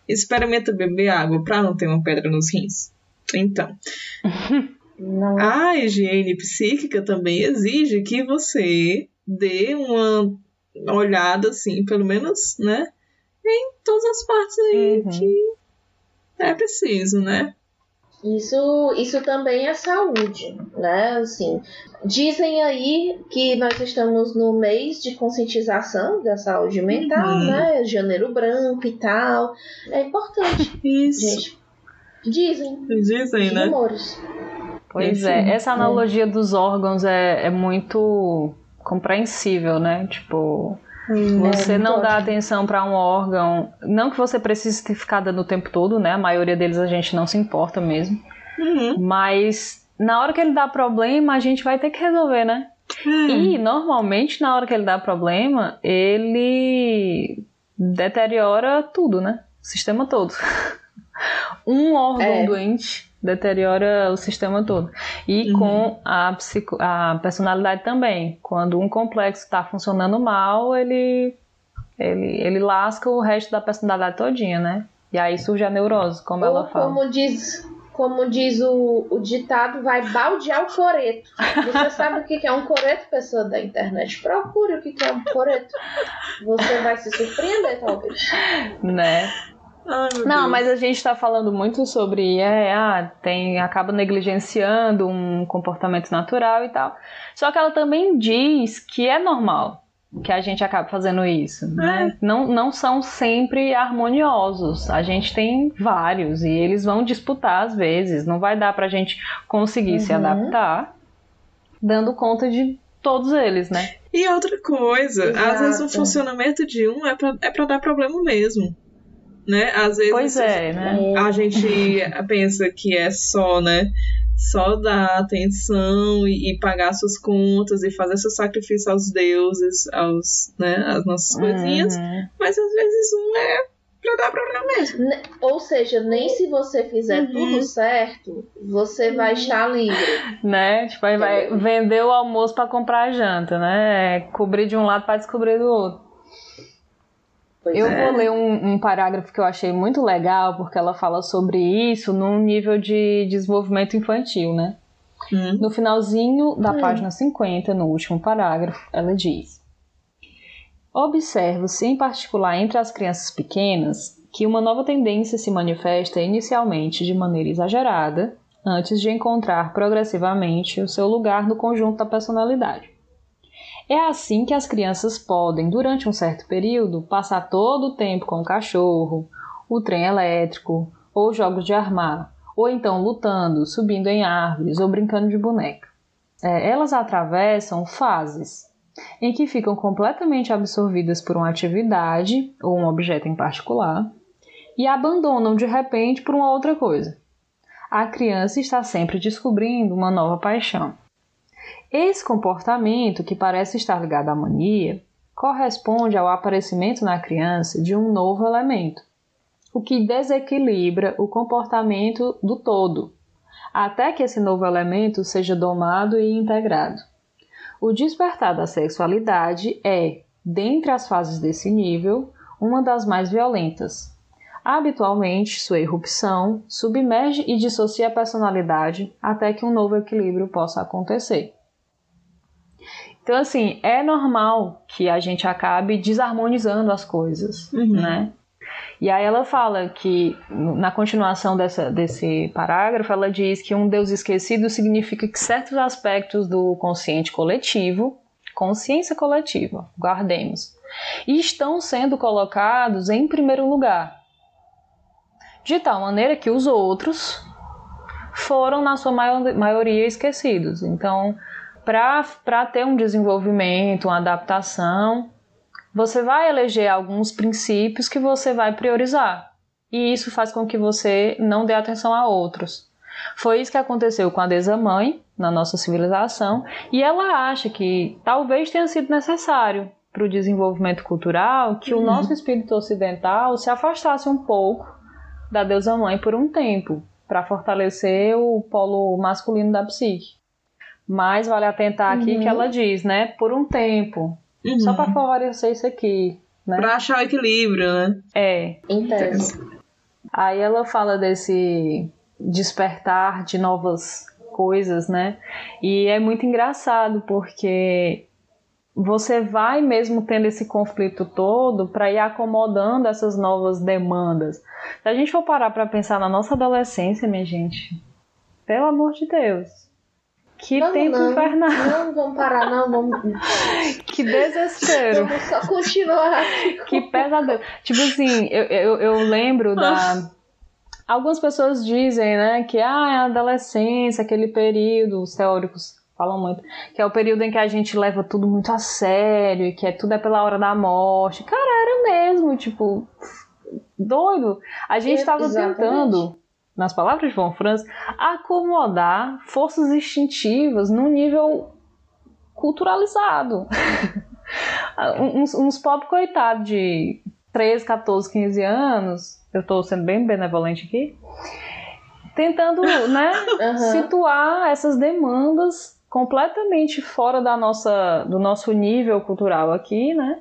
experimenta beber água para não ter uma pedra nos rins. Então, não. a higiene psíquica também exige que você dê uma olhada, assim, pelo menos, né? Em todas as partes aí uhum. que é preciso, né? Isso, isso também é saúde, né? Assim, dizem aí que nós estamos no mês de conscientização da saúde mental, uhum. né? Janeiro branco e tal. É importante. Isso. Gente, dizem. Dizem, né? Rumores. Pois Enfim, é, essa analogia é. dos órgãos é, é muito compreensível, né? Tipo, você é, não dá atenção para um órgão, não que você precise ficar dando o tempo todo, né? A maioria deles a gente não se importa mesmo. Uhum. Mas na hora que ele dá problema, a gente vai ter que resolver, né? E normalmente na hora que ele dá problema, ele deteriora tudo, né? O sistema todo. um órgão é. doente deteriora o sistema todo. E uhum. com a, psico, a personalidade também. Quando um complexo está funcionando mal, ele, ele, ele lasca o resto da personalidade todinha, né? E aí surge a neurose, como Ou ela fala. Como diz, como diz o, o ditado, vai baldear o coreto. Você sabe o que é um coreto, pessoa da internet? Procure o que é um coreto. Você vai se surpreender, talvez. Né? Ai, não, Deus. mas a gente está falando muito sobre é, ah, tem acaba negligenciando um comportamento natural e tal. Só que ela também diz que é normal que a gente acabe fazendo isso, né? É. Não, não são sempre harmoniosos. A gente tem vários e eles vão disputar às vezes. Não vai dar pra gente conseguir uhum. se adaptar dando conta de todos eles, né? E outra coisa, Exato. às vezes o funcionamento de um é pra, é pra dar problema mesmo né? Às vezes pois é, né? a gente pensa que é só, né? Só dar atenção e, e, pagar suas contas e fazer seu sacrifício aos deuses, aos, né, às nossas coisinhas. Uhum. Mas às vezes não é pra dar problema mesmo. Ou seja, nem se você fizer uhum. tudo certo, você vai uhum. estar livre. Né? Tipo, aí vai vender o almoço para comprar a janta, né? É cobrir de um lado para descobrir do outro. Pois eu é. vou ler um, um, parágrafo que eu achei muito legal, porque ela fala sobre isso num nível de desenvolvimento infantil, né? Hum. No finalzinho da hum. página 50, no último parágrafo, ela diz: Observa-se, em particular entre as crianças pequenas, que uma nova tendência se manifesta inicialmente de maneira exagerada, antes de encontrar progressivamente o seu lugar no conjunto da personalidade. É assim que as crianças podem, durante um certo período, passar todo o tempo com o cachorro, o trem elétrico ou jogos de armar, ou então lutando, subindo em árvores ou brincando de boneca. É, elas atravessam fases em que ficam completamente absorvidas por uma atividade ou um objeto em particular e abandonam de repente por uma outra coisa. A criança está sempre descobrindo uma nova paixão. Esse comportamento, que parece estar ligado à mania, corresponde ao aparecimento na criança de um novo elemento, o que desequilibra o comportamento do todo, até que esse novo elemento seja domado e integrado. O despertar da sexualidade é, dentre as fases desse nível, uma das mais violentas. Habitualmente, sua irrupção submerge e dissocia a personalidade até que um novo equilíbrio possa acontecer. Então, assim, é normal que a gente acabe desarmonizando as coisas, uhum. né? E aí ela fala que, na continuação dessa, desse parágrafo, ela diz que um Deus esquecido significa que certos aspectos do consciente coletivo, consciência coletiva, guardemos, estão sendo colocados em primeiro lugar, de tal maneira que os outros foram, na sua maioria, esquecidos. Então, para ter um desenvolvimento, uma adaptação, você vai eleger alguns princípios que você vai priorizar. E isso faz com que você não dê atenção a outros. Foi isso que aconteceu com a deusa mãe na nossa civilização, e ela acha que talvez tenha sido necessário para o desenvolvimento cultural que uhum. o nosso espírito ocidental se afastasse um pouco da deusa mãe por um tempo, para fortalecer o polo masculino da psique. Mas vale atentar aqui uhum. que ela diz, né? Por um tempo. Uhum. Só para favorecer isso aqui. Né? Pra achar o equilíbrio, né? É. Intenso. Aí ela fala desse despertar de novas coisas, né? E é muito engraçado porque você vai mesmo tendo esse conflito todo para ir acomodando essas novas demandas. Se a gente for parar para pensar na nossa adolescência, minha gente, pelo amor de Deus, que vamos tempo não, infernal. Não, vamos parar, não, vamos. que desespero. Vamos só continuar aqui. Que pesadelo. Tipo assim, eu, eu, eu lembro da. Algumas pessoas dizem, né, que ah, é a adolescência, aquele período, os teóricos falam muito, que é o período em que a gente leva tudo muito a sério, e que é tudo é pela hora da morte. Cara, era mesmo, tipo, doido. A gente estava tentando nas palavras de Von Franz, acomodar forças instintivas num nível culturalizado. uns, uns pop coitados de 13, 14, 15 anos, eu estou sendo bem benevolente aqui, tentando né, uhum. situar essas demandas completamente fora da nossa, do nosso nível cultural aqui, né?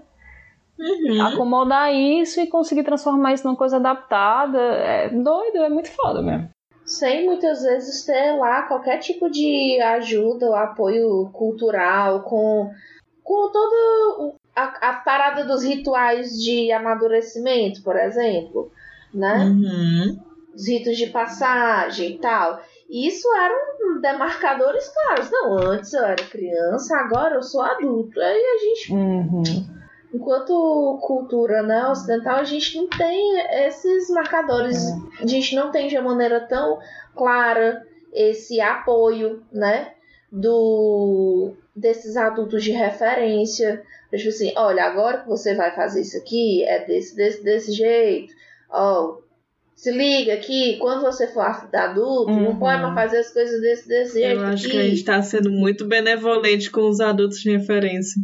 Uhum. Acomodar isso e conseguir transformar isso numa coisa adaptada. É doido, é muito foda mesmo. Sem muitas vezes ter lá qualquer tipo de ajuda ou apoio cultural, com, com toda a, a parada dos rituais de amadurecimento, por exemplo, né? Uhum. Os ritos de passagem e tal. Isso eram demarcadores claros. Não, antes eu era criança, agora eu sou adulto. Aí a gente. Uhum. Enquanto cultura né, ocidental, a gente não tem esses marcadores. A gente não tem de maneira tão clara esse apoio, né? Do, desses adultos de referência. Tipo assim, olha, agora que você vai fazer isso aqui, é desse, desse, desse jeito. Ó, se liga aqui, quando você for adulto, uhum. não pode mais fazer as coisas desse, desse jeito. Eu acho aqui. que a gente está sendo muito benevolente com os adultos de referência.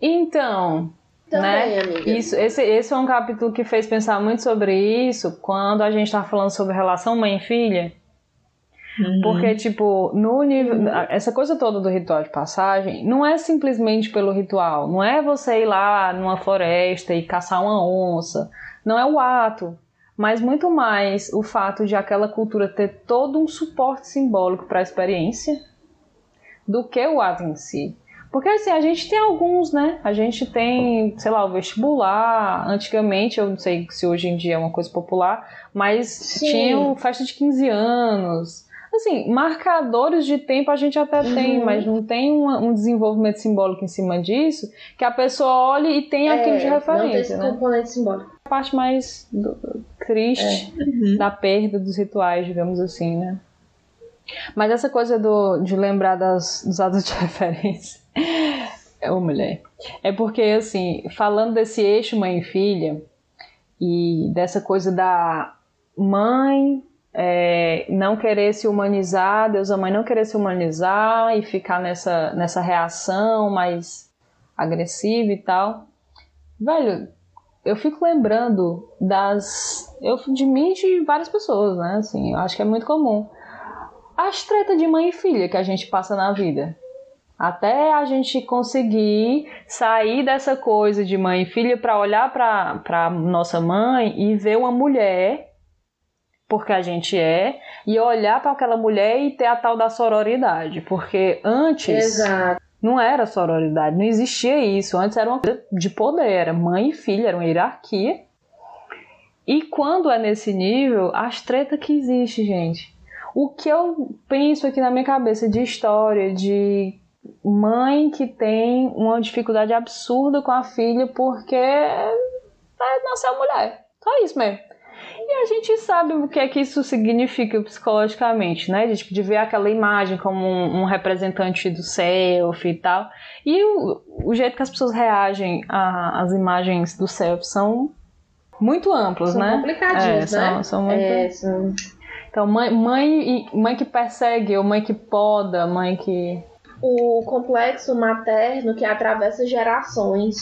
Então, Também, né? amiga. Isso, esse, esse é um capítulo que fez pensar muito sobre isso quando a gente estava tá falando sobre relação mãe filha. Uhum. Porque, tipo, no nível. Uhum. Essa coisa toda do ritual de passagem não é simplesmente pelo ritual. Não é você ir lá numa floresta e caçar uma onça. Não é o ato mas muito mais o fato de aquela cultura ter todo um suporte simbólico para a experiência do que o ato em si. Porque assim, a gente tem alguns, né? A gente tem, sei lá, o vestibular. Antigamente, eu não sei se hoje em dia é uma coisa popular, mas Sim. tinha festa de 15 anos. Assim, marcadores de tempo a gente até uhum. tem, mas não tem uma, um desenvolvimento simbólico em cima disso que a pessoa olhe e tenha é, aquilo de referência. Não tem esse né? componente simbólico. A parte mais do, triste é. uhum. da perda dos rituais, digamos assim, né? Mas essa coisa do, de lembrar das, dos adultos de referência, é uma mulher. É porque, assim, falando desse eixo mãe e filha, e dessa coisa da mãe é, não querer se humanizar, Deus a mãe não querer se humanizar e ficar nessa, nessa reação mais agressiva e tal. Velho, eu fico lembrando das. Eu, de mim e de várias pessoas, né? Assim, eu acho que é muito comum. As tretas de mãe e filha que a gente passa na vida. Até a gente conseguir sair dessa coisa de mãe e filha para olhar para nossa mãe e ver uma mulher, porque a gente é, e olhar para aquela mulher e ter a tal da sororidade. Porque antes. Exato não era sororidade, não existia isso. Antes era uma coisa de poder, era mãe e filha, era uma hierarquia. E quando é nesse nível, as tretas que existe, gente. O que eu penso aqui na minha cabeça de história de mãe que tem uma dificuldade absurda com a filha porque nasceu mulher. Só isso mesmo. E a gente sabe o que é que isso significa psicologicamente, né? De, tipo, de ver aquela imagem como um, um representante do self e tal. E o, o, jeito que as pessoas reagem às imagens do self são muito amplos, são né? Complicadinhos, é, né? São, são muito... É, são... Então, mãe, mãe, mãe que persegue, ou mãe que poda, mãe que. O complexo materno que atravessa gerações,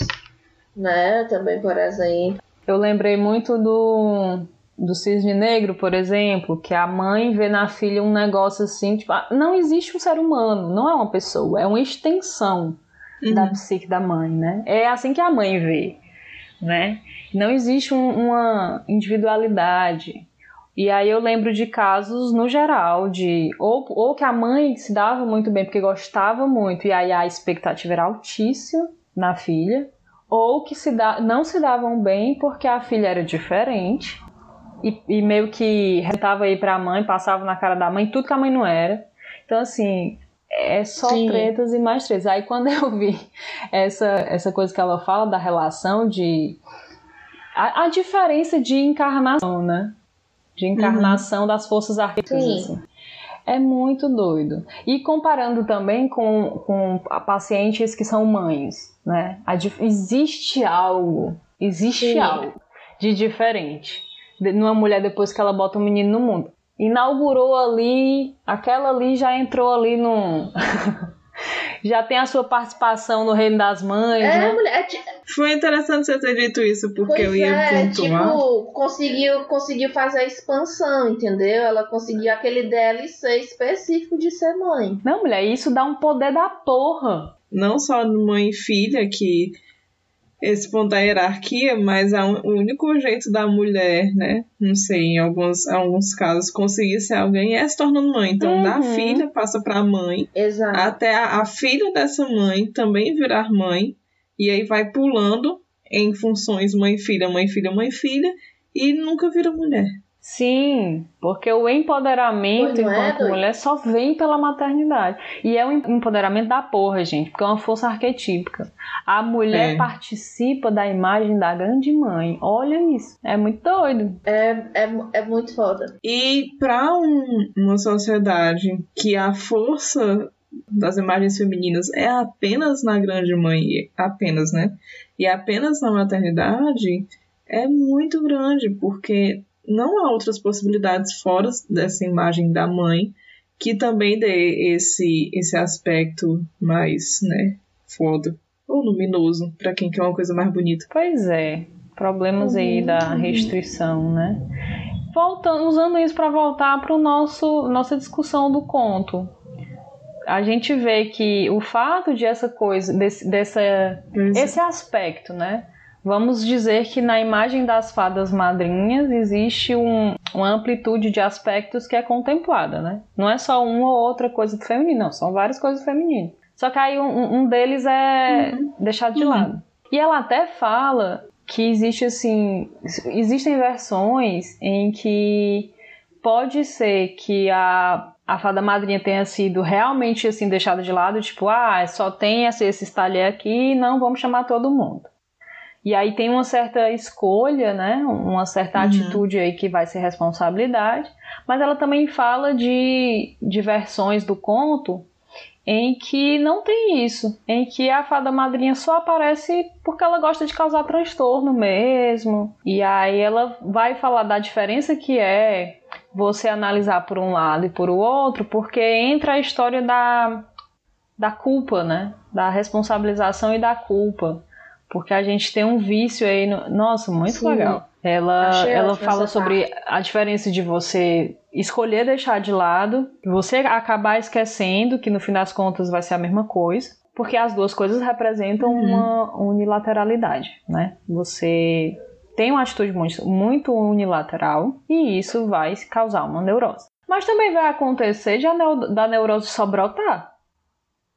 né? Também, por exemplo. Eu lembrei muito do do cisne negro, por exemplo, que a mãe vê na filha um negócio assim, tipo, ah, não existe um ser humano, não é uma pessoa, é uma extensão uhum. da psique da mãe, né? É assim que a mãe vê, né? Não existe um, uma individualidade. E aí eu lembro de casos no geral de ou, ou que a mãe se dava muito bem porque gostava muito e aí a expectativa era altíssima na filha, ou que se da, não se davam bem porque a filha era diferente e, e meio que retava aí pra mãe, passava na cara da mãe tudo que a mãe não era. Então, assim, é só Sim. tretas e mais tretas. Aí quando eu vi essa, essa coisa que ela fala da relação de. A, a diferença de encarnação, né? De encarnação uhum. das forças arquetípicas. Assim. É muito doido. E comparando também com, com pacientes que são mães, né? Existe algo, existe Sim. algo de diferente numa mulher depois que ela bota um menino no mundo. Inaugurou ali, aquela ali já entrou ali no. já tem a sua participação no Reino das Mães, É, né? mulher. Foi interessante você ter dito isso, porque Pois eu ia é, pontuar. tipo, conseguiu, conseguiu fazer a expansão, entendeu? Ela conseguiu aquele DLC específico de ser mãe. Não, mulher, isso dá um poder da porra. Não só mãe e filha, que esse ponto da hierarquia, mas é um- o único jeito da mulher, né? Não sei, em alguns, alguns casos, conseguir ser alguém é se tornando mãe. Então, da Uhum. filha passa pra mãe, Exato. até a, a filha dessa mãe também virar mãe, e aí vai pulando em funções mãe-filha, mãe-filha, mãe-filha, e nunca vira mulher. Sim, porque o empoderamento é, enquanto doido? mulher só vem pela maternidade. E é um empoderamento da porra, gente, porque é uma força arquetípica. A mulher É. participa da imagem da grande mãe. Olha isso. É muito doido. É, é, é muito foda. E para uma sociedade que a força das imagens femininas é apenas na grande mãe, apenas, né? E apenas na maternidade, é muito grande, porque não há outras possibilidades fora dessa imagem da mãe que também dê esse, esse aspecto mais, né, foda. Ou luminoso, para quem quer uma coisa mais bonita. Pois é. Problemas aí Uhum. da restrição, né? Voltando, usando isso para voltar para nosso nossa discussão do conto. A gente vê que o fato de essa coisa, desse, dessa esse aspecto, né? Vamos dizer que na imagem das fadas madrinhas existe um- uma amplitude de aspectos que é contemplada, né? Não é só uma ou outra coisa do feminino, não, são várias coisas femininas. Só que aí um, um deles é deixado de Uhum. lado. E ela até fala que existe assim, existem versões em que pode ser que a a fada madrinha tenha sido realmente assim deixada de lado, tipo, ah, só tem esse, esse talher aqui, não vamos chamar todo mundo. E aí tem uma certa escolha, né? Uma certa Uhum. atitude aí que vai ser responsabilidade. Mas ela também fala de, de versões do conto em que não tem isso, em que a fada madrinha só aparece porque ela gosta de causar transtorno mesmo. E aí ela vai falar da diferença que é você analisar por um lado e por o outro, porque entra a história da, da culpa, né? Da responsabilização e da culpa. Porque a gente tem um vício aí. No... Nossa, muito Sim. legal. Ela, Achei ela fala sobre a diferença de você escolher deixar de lado, você acabar esquecendo que no fim das contas vai ser a mesma coisa, porque as duas coisas representam Uhum. uma unilateralidade, né? Você tem uma atitude muito, muito unilateral e isso vai causar uma neurose. Mas também vai acontecer de neu- da neurose só brotar.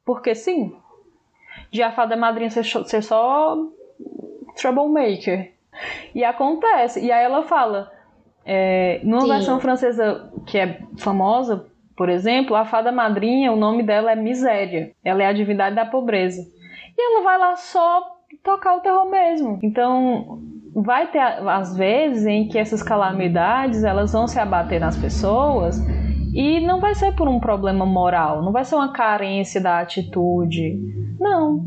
Porque sim. De a fada madrinha ser, ser só troublemaker. E acontece. E aí ela fala. É, numa Sim. versão francesa que é famosa, por exemplo, a fada madrinha, o nome dela é Miséria. Ela é a divindade da pobreza. E ela vai lá só tocar o terror mesmo. Então, vai ter às vezes em que essas calamidades elas vão se abater nas pessoas e não vai ser por um problema moral, não vai ser uma carência da atitude. Não.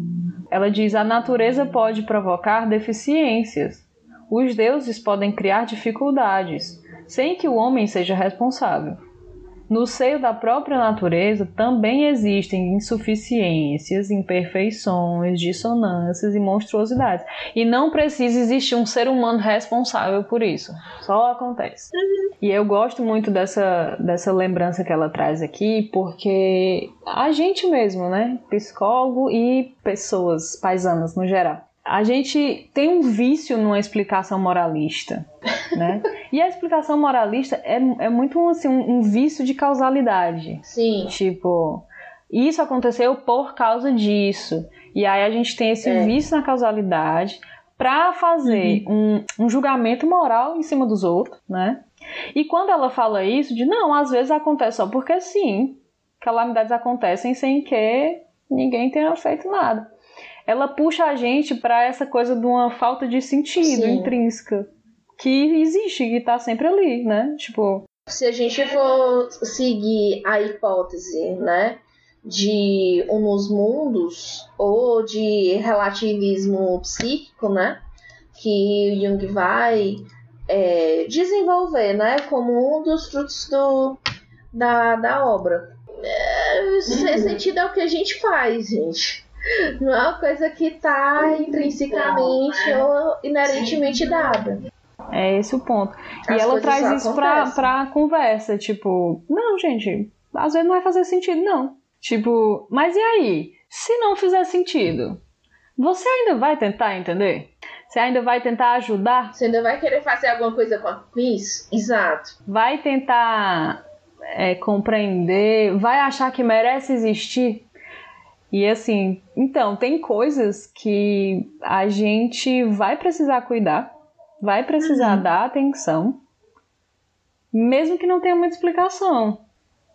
Ela diz: a natureza pode provocar deficiências. Os deuses podem criar dificuldades, sem que o homem seja responsável. No seio da própria natureza também existem insuficiências, imperfeições, dissonâncias e monstruosidades. E não precisa existir um ser humano responsável por isso. Só acontece. E eu gosto muito dessa, dessa lembrança que ela traz aqui, porque a gente mesmo, né? Psicólogo e pessoas paisanas no geral. A gente tem um vício numa explicação moralista, né? E a explicação moralista é, é muito assim, um, um vício de causalidade. Sim. Tipo, isso aconteceu por causa disso. E aí a gente tem esse É. vício na causalidade pra fazer um, um julgamento moral em cima dos outros, né? E quando ela fala isso, de não, às vezes acontece só porque sim, calamidades acontecem sem que ninguém tenha feito nada. Ela puxa a gente pra essa coisa de uma falta de sentido Sim. intrínseca que existe, que tá sempre ali, né? Tipo, Se a gente for seguir a hipótese, né, de um nos mundos ou de relativismo psíquico, né, que Jung vai é, desenvolver, né, como um dos frutos do, da, da obra. É, ser sentido é o que a gente faz, gente. Não é uma coisa que tá intrinsecamente ou inerentemente dada. É esse o ponto. E As ela traz isso pra, pra conversa, tipo, não, gente, às vezes não vai fazer sentido, não. Tipo, mas e aí? Se não fizer sentido, você ainda vai tentar entender? Você ainda vai tentar ajudar? Você ainda vai querer fazer alguma coisa com isso? Exato. Vai tentar é, compreender? Vai achar que merece existir? E assim, então, tem coisas que a gente vai precisar cuidar, vai precisar uhum. dar atenção, mesmo que não tenha muita explicação.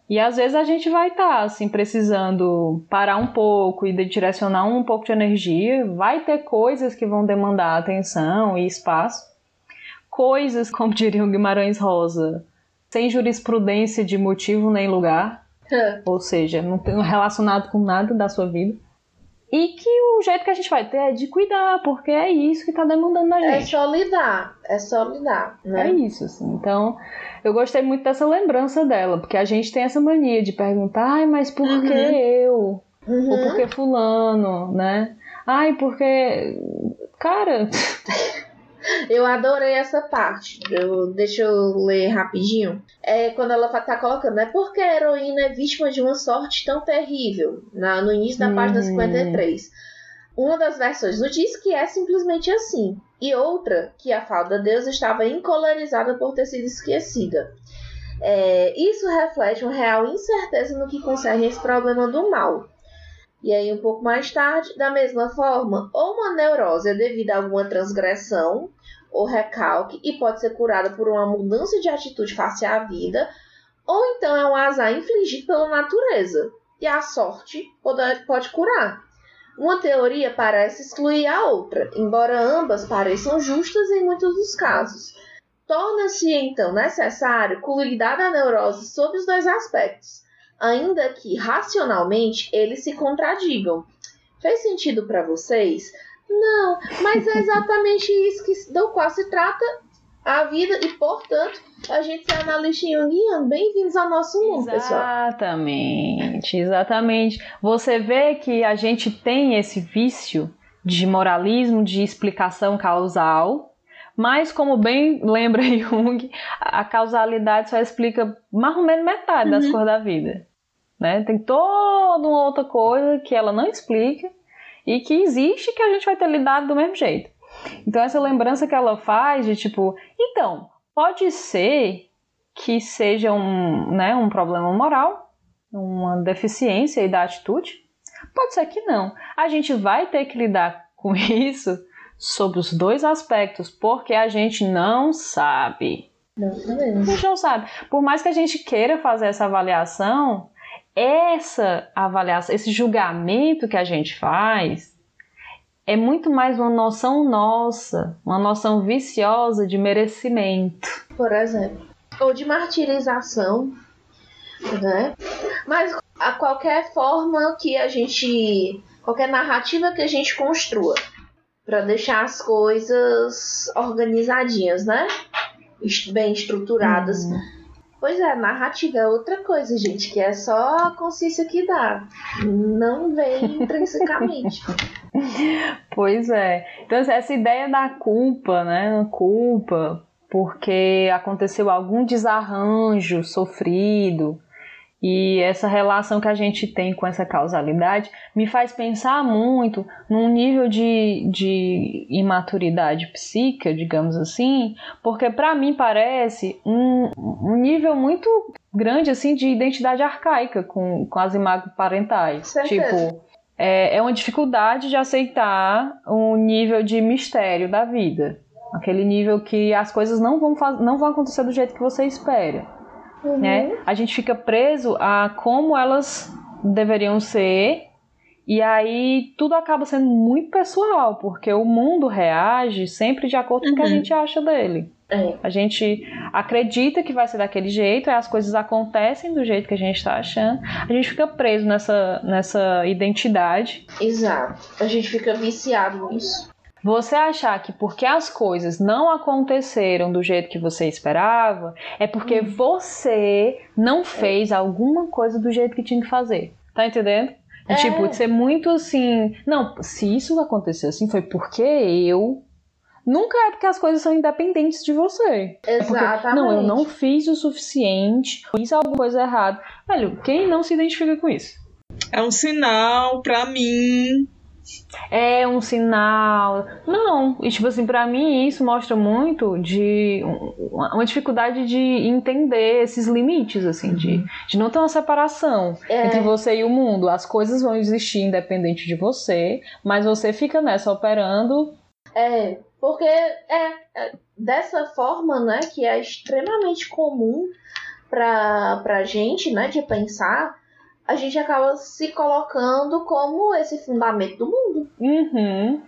E às vezes a gente vai estar tá, assim precisando parar um pouco e direcionar um pouco de energia, vai ter coisas que vão demandar atenção e espaço. Coisas, como diria o Guimarães Rosa, sem jurisprudência de motivo nem lugar, é. ou seja, não tem relacionado com nada da sua vida. E que o jeito que a gente vai ter é de cuidar, porque é isso que está demandando da é gente. É só lidar, é só lidar. Né? É isso, assim. Então, eu gostei muito dessa lembrança dela, porque a gente tem essa mania de perguntar, ai, mas por uhum. que eu? Uhum. Ou por que fulano, né? Ai, porque. Cara. Eu adorei essa parte. Eu, deixa eu ler rapidinho. É quando ela tá colocando, né? Porque a heroína é vítima de uma sorte tão terrível? Na, no início da página 53. Hum. Uma das versões nos diz que é simplesmente assim. E outra, que a falda Deus estava encolorizada por ter sido esquecida. É, isso reflete uma real incerteza no que concerne esse problema do mal. E aí, um pouco mais tarde, da mesma forma, ou uma neurose é devido a alguma transgressão ou recalque e pode ser curada por uma mudança de atitude face à vida, ou então é um azar infligido pela natureza e a sorte pode, pode curar. Uma teoria parece excluir a outra, embora ambas pareçam justas em muitos dos casos. Torna-se então necessário cuidar da neurose sob os dois aspectos ainda que racionalmente eles se contradigam. Fez sentido para vocês? Não, mas é exatamente isso que, do qual se trata a vida e, portanto, a gente é analista junguiano. Bem-vindos ao nosso mundo, pessoal. Exatamente, exatamente. Você vê que a gente tem esse vício de moralismo, de explicação causal, mas, como bem lembra Jung, a causalidade só explica mais ou menos metade das uhum. coisas da vida. Né? Tem toda uma outra coisa que ela não explica e que existe que a gente vai ter lidado do mesmo jeito. Então, essa lembrança que ela faz de tipo, então, pode ser que seja um, né, um problema moral, uma deficiência da atitude. Pode ser que não. A gente vai ter que lidar com isso sobre os dois aspectos, porque a gente não sabe. Não sabemos. A gente não sabe. Por mais que a gente queira fazer essa avaliação, essa avaliação, esse julgamento que a gente faz é muito mais uma noção nossa, uma noção viciosa de merecimento. Por exemplo. Ou de martirização, né? Mas a qualquer forma que a gente. qualquer narrativa que a gente construa para deixar as coisas organizadinhas, né? Bem estruturadas. Hum. Pois é, narrativa é outra coisa, gente, que é só a consciência que dá. Não vem intrinsecamente. pois é. Então, essa ideia da culpa, né? Culpa porque aconteceu algum desarranjo sofrido, e essa relação que a gente tem com essa causalidade me faz pensar muito num nível de, de imaturidade psíquica, digamos assim, porque para mim parece um, um nível muito grande assim de identidade arcaica com, com as imagens parentais. Certeza. Tipo, é, é uma dificuldade de aceitar um nível de mistério da vida. Aquele nível que as coisas não vão, não vão acontecer do jeito que você espera. Uhum. Né? A gente fica preso a como elas deveriam ser e aí tudo acaba sendo muito pessoal, porque o mundo reage sempre de acordo com o que a uhum. gente acha dele. É. A gente acredita que vai ser daquele jeito, as coisas acontecem do jeito que a gente está achando. A gente fica preso nessa, nessa identidade. Exato. A gente fica viciado nisso. Você achar que porque as coisas não aconteceram do jeito que você esperava, é porque hum. você não fez alguma coisa do jeito que tinha que fazer. Tá entendendo? É. Tipo, de ser muito assim. Não, se isso aconteceu assim, foi porque eu. Nunca é porque as coisas são independentes de você. Exatamente. É porque, não, eu não fiz o suficiente, fiz alguma coisa errada. Velho, quem não se identifica com isso? É um sinal para mim é um sinal. Não, e tipo assim, para mim isso mostra muito de uma dificuldade de entender esses limites, assim, de, uhum. de não ter uma separação é. entre você e o mundo. As coisas vão existir independente de você, mas você fica nessa operando. É, porque é, é dessa forma, né, que é extremamente comum pra, pra gente, né, de pensar a gente acaba se colocando como esse fundamento do mundo. Uhum.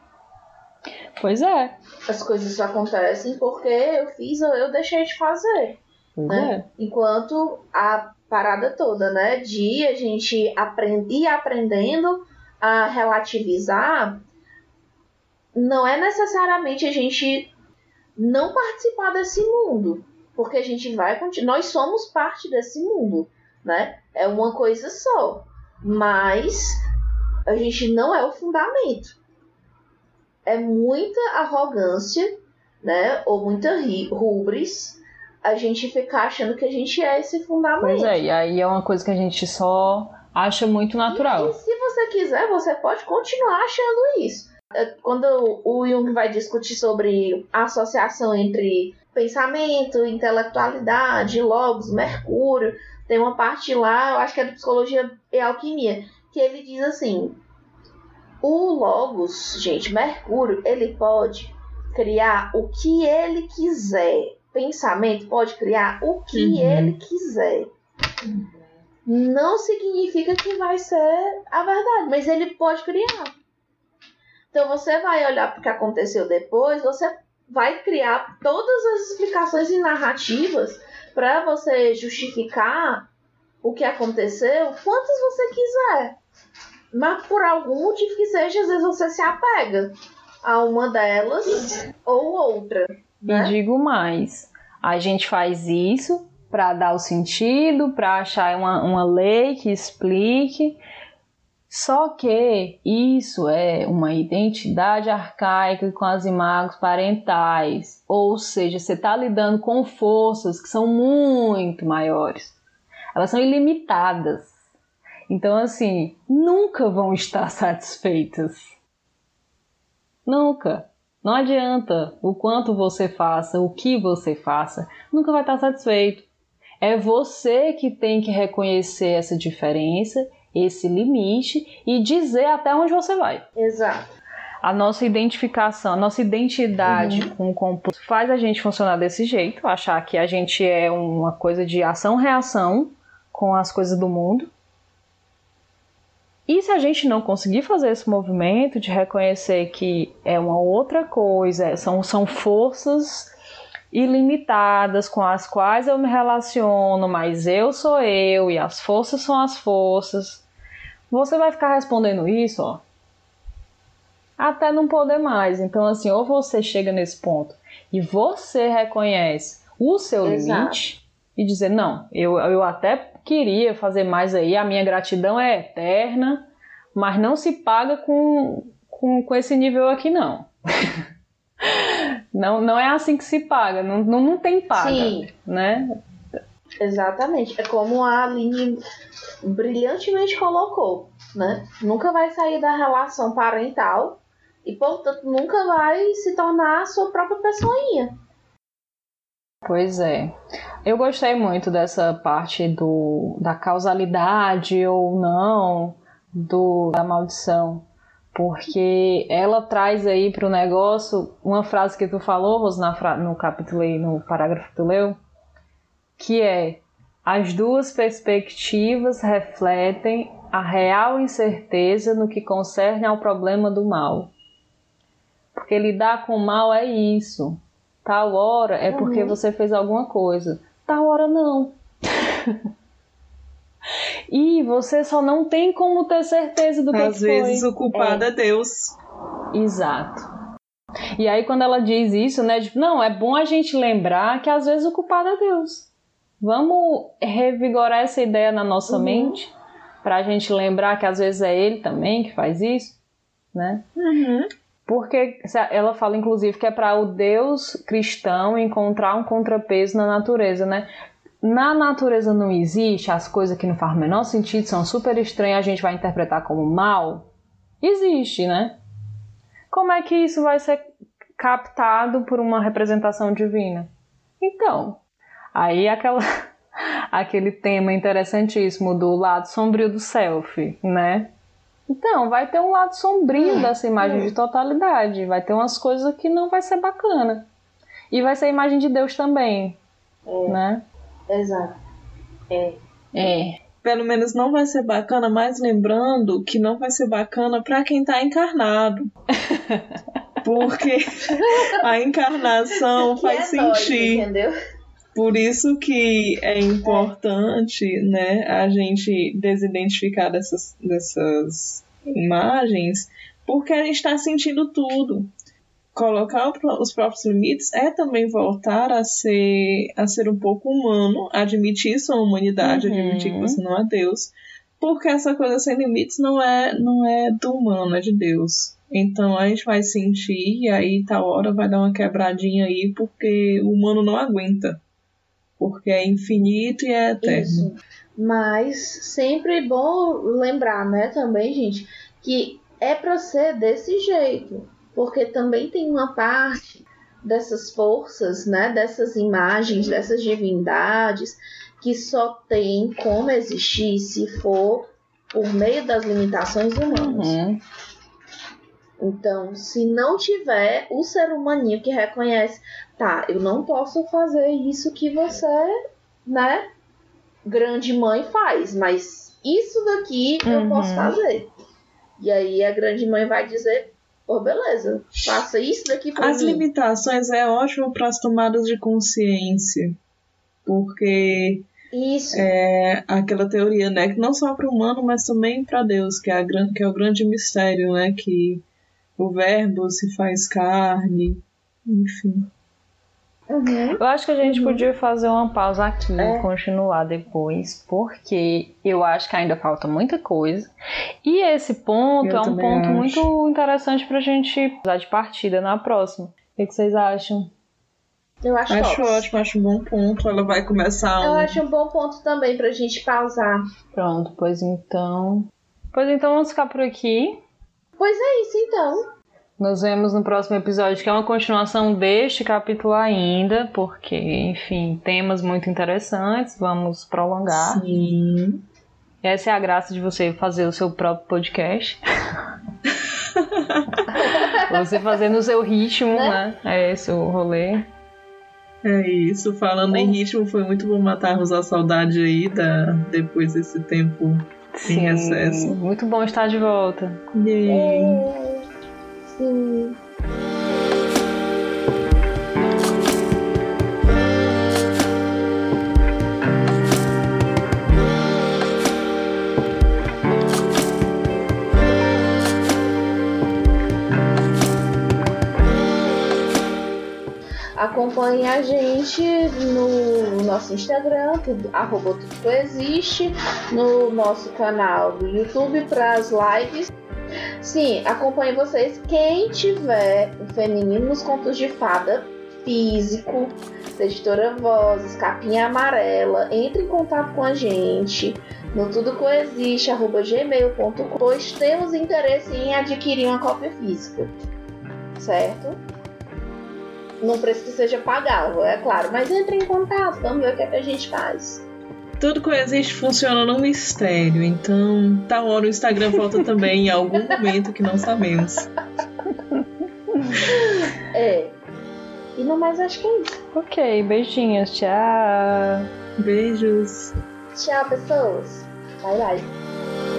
Pois é. As coisas acontecem porque eu fiz ou eu deixei de fazer. Pois né? é. Enquanto a parada toda, né, de a gente aprender, aprendendo a relativizar, não é necessariamente a gente não participar desse mundo, porque a gente vai continuar, nós somos parte desse mundo né? É uma coisa só. Mas a gente não é o fundamento. É muita arrogância, né? Ou muita rubris a gente ficar achando que a gente é esse fundamento. Pois é, e aí é uma coisa que a gente só acha muito natural. E, e se você quiser, você pode continuar achando isso. É, quando o Jung vai discutir sobre a associação entre pensamento, intelectualidade, logos, mercúrio, tem uma parte lá, eu acho que é de psicologia e alquimia, que ele diz assim: o Logos, gente, Mercúrio, ele pode criar o que ele quiser. Pensamento pode criar o que uhum. ele quiser. Não significa que vai ser a verdade, mas ele pode criar. Então você vai olhar para o que aconteceu depois, você vai criar todas as explicações e narrativas para você justificar o que aconteceu, quantas você quiser. Mas por algum motivo que seja, às vezes você se apega a uma delas ou outra. Né? E digo mais: a gente faz isso para dar o sentido, para achar uma, uma lei que explique. Só que isso é uma identidade arcaica com as imagens parentais, ou seja, você está lidando com forças que são muito maiores, elas são ilimitadas. Então, assim, nunca vão estar satisfeitas. Nunca. Não adianta o quanto você faça, o que você faça, nunca vai estar satisfeito. É você que tem que reconhecer essa diferença esse limite e dizer até onde você vai. Exato. A nossa identificação, a nossa identidade uhum. com o composto faz a gente funcionar desse jeito, achar que a gente é uma coisa de ação-reação com as coisas do mundo. E se a gente não conseguir fazer esse movimento de reconhecer que é uma outra coisa, são, são forças ilimitadas com as quais eu me relaciono, mas eu sou eu e as forças são as forças. Você vai ficar respondendo isso, ó, até não poder mais. Então, assim, ou você chega nesse ponto e você reconhece o seu Exato. limite e dizer: não, eu, eu até queria fazer mais aí, a minha gratidão é eterna, mas não se paga com, com, com esse nível aqui, não. Não, não é assim que se paga, não, não, não tem paga, Sim. né? Exatamente. É como a Aline brilhantemente colocou, né? Nunca vai sair da relação parental e, portanto, nunca vai se tornar a sua própria pessoinha. Pois é. Eu gostei muito dessa parte do, da causalidade ou não do, da maldição porque ela traz aí para o negócio uma frase que tu falou, Rose, no capítulo aí, no parágrafo que tu leu, que é as duas perspectivas refletem a real incerteza no que concerne ao problema do mal. Porque lidar com o mal é isso. Tal hora é porque uhum. você fez alguma coisa. Tal hora não. E você só não tem como ter certeza do que, Às que foi. Às vezes o culpado é. é Deus. Exato. E aí, quando ela diz isso, né? Tipo, não, é bom a gente lembrar que às vezes o culpado é Deus. Vamos revigorar essa ideia na nossa uhum. mente, para a gente lembrar que às vezes é Ele também que faz isso, né? Uhum. Porque ela fala, inclusive, que é para o Deus cristão encontrar um contrapeso na natureza, né? Na natureza não existe as coisas que não fazem o menor sentido, são super estranhas, a gente vai interpretar como mal. Existe, né? Como é que isso vai ser captado por uma representação divina? Então, aí aquela, aquele tema interessantíssimo do lado sombrio do self, né? Então, vai ter um lado sombrio hum, dessa imagem de totalidade. Vai ter umas coisas que não vai ser bacana. E vai ser a imagem de Deus também. É. Né? Exato. É. É. Pelo menos não vai ser bacana, mas lembrando que não vai ser bacana para quem tá encarnado. Porque a encarnação que faz é sentir. entendeu? Por isso que é importante, é. né, a gente desidentificar dessas, dessas imagens, porque a gente está sentindo tudo. Colocar os próprios limites é também voltar a ser, a ser um pouco humano, admitir sua humanidade, uhum. admitir que você não é Deus, porque essa coisa sem limites não é, não é do humano, é de Deus. Então a gente vai sentir e aí tal hora vai dar uma quebradinha aí porque o humano não aguenta porque é infinito e é eterno. Isso. Mas sempre bom lembrar, né, também, gente, que é para ser desse jeito, porque também tem uma parte dessas forças, né, dessas imagens, dessas divindades que só tem como existir se for por meio das limitações humanas. Uhum. Então, se não tiver o ser humaninho que reconhece, tá, eu não posso fazer isso que você, né, grande mãe faz, mas isso daqui uhum. eu posso fazer. E aí a grande mãe vai dizer, pô, beleza, faça isso daqui pra As mim. limitações é ótimo para as tomadas de consciência, porque isso. É aquela teoria, né, que não só para o humano, mas também para Deus, que é, a, que é o grande mistério, né, que o verbo se faz carne, enfim. Uhum. Eu acho que a gente uhum. podia fazer uma pausa aqui é. e continuar depois, porque eu acho que ainda falta muita coisa. E esse ponto eu é um ponto acho. muito interessante pra gente usar de partida na próxima. O que, vocês acham? Eu acho, acho ótimo, acho um bom ponto. Ela vai começar. Eu acho um bom ponto também pra gente pausar. Pronto, pois então. Pois então vamos ficar por aqui. Pois é isso então. Nos vemos no próximo episódio, que é uma continuação deste capítulo ainda, porque, enfim, temas muito interessantes, vamos prolongar. Sim. Essa é a graça de você fazer o seu próprio podcast. você fazer no seu ritmo, né? né? É esse o rolê. É isso, falando em ritmo, foi muito bom matarmos a saudade aí da, depois desse tempo Sim, em recesso. Muito bom estar de volta. Yay. Sim. Acompanhe a gente no nosso Instagram, arroba tudo existe, no nosso canal do YouTube para as lives Sim, acompanhe vocês. Quem tiver o feminino nos contos de fada físico, editora Vozes, capinha amarela, entre em contato com a gente no tudo coexiste, arroba gmail.com, pois temos interesse em adquirir uma cópia física, certo? Não precisa que seja pagável, é claro, mas entre em contato, vamos ver o que, é que a gente faz. Tudo que existe funciona no mistério, então tal hora o Instagram volta também em algum momento que não sabemos. É. E no mais acho que é isso. Ok, beijinhos, tchau. Beijos. Tchau, pessoas. Bye bye.